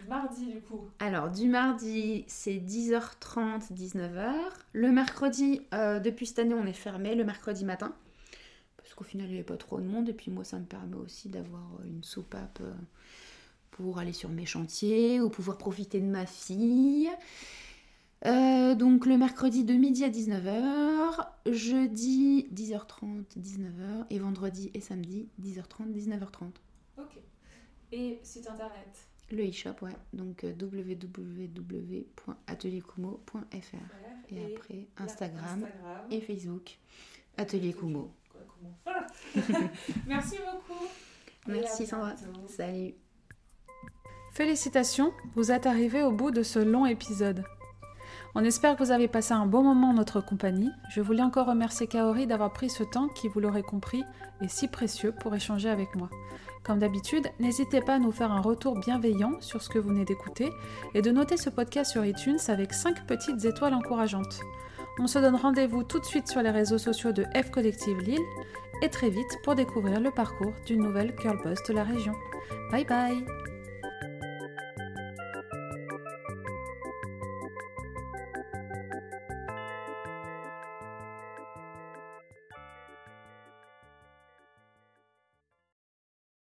du mardi du coup. Alors, du mardi, c'est 10h30, 19h. Le mercredi, depuis cette année, on est fermé le mercredi matin. Parce qu'au final, il n'y avait pas trop de monde. Et puis moi, ça me permet aussi d'avoir une soupape pour aller sur mes chantiers ou pouvoir profiter de ma fille. Euh, donc le mercredi de midi à 19h, jeudi 10h30, 19h et vendredi et samedi 10h30, 19h30. Ok. Et site internet? Le e-shop, ouais. Donc euh, www.atelierkumo.fr. Voilà. Et, après, la- Instagram Instagram. et Facebook. Atelier Kumo. Quoi, Kumo. Voilà. Merci beaucoup. Et Merci Sandra. Salut. Félicitations, vous êtes arrivés au bout de ce long épisode. On espère que vous avez passé un bon moment en notre compagnie. Je voulais encore remercier Kaori d'avoir pris ce temps qui, vous l'aurez compris, est si précieux pour échanger avec moi. Comme d'habitude, n'hésitez pas à nous faire un retour bienveillant sur ce que vous venez d'écouter et de noter ce podcast sur iTunes avec 5 petites étoiles encourageantes. On se donne rendez-vous tout de suite sur les réseaux sociaux de F Collective Lille et très vite pour découvrir le parcours d'une nouvelle girl boss de la région. Bye bye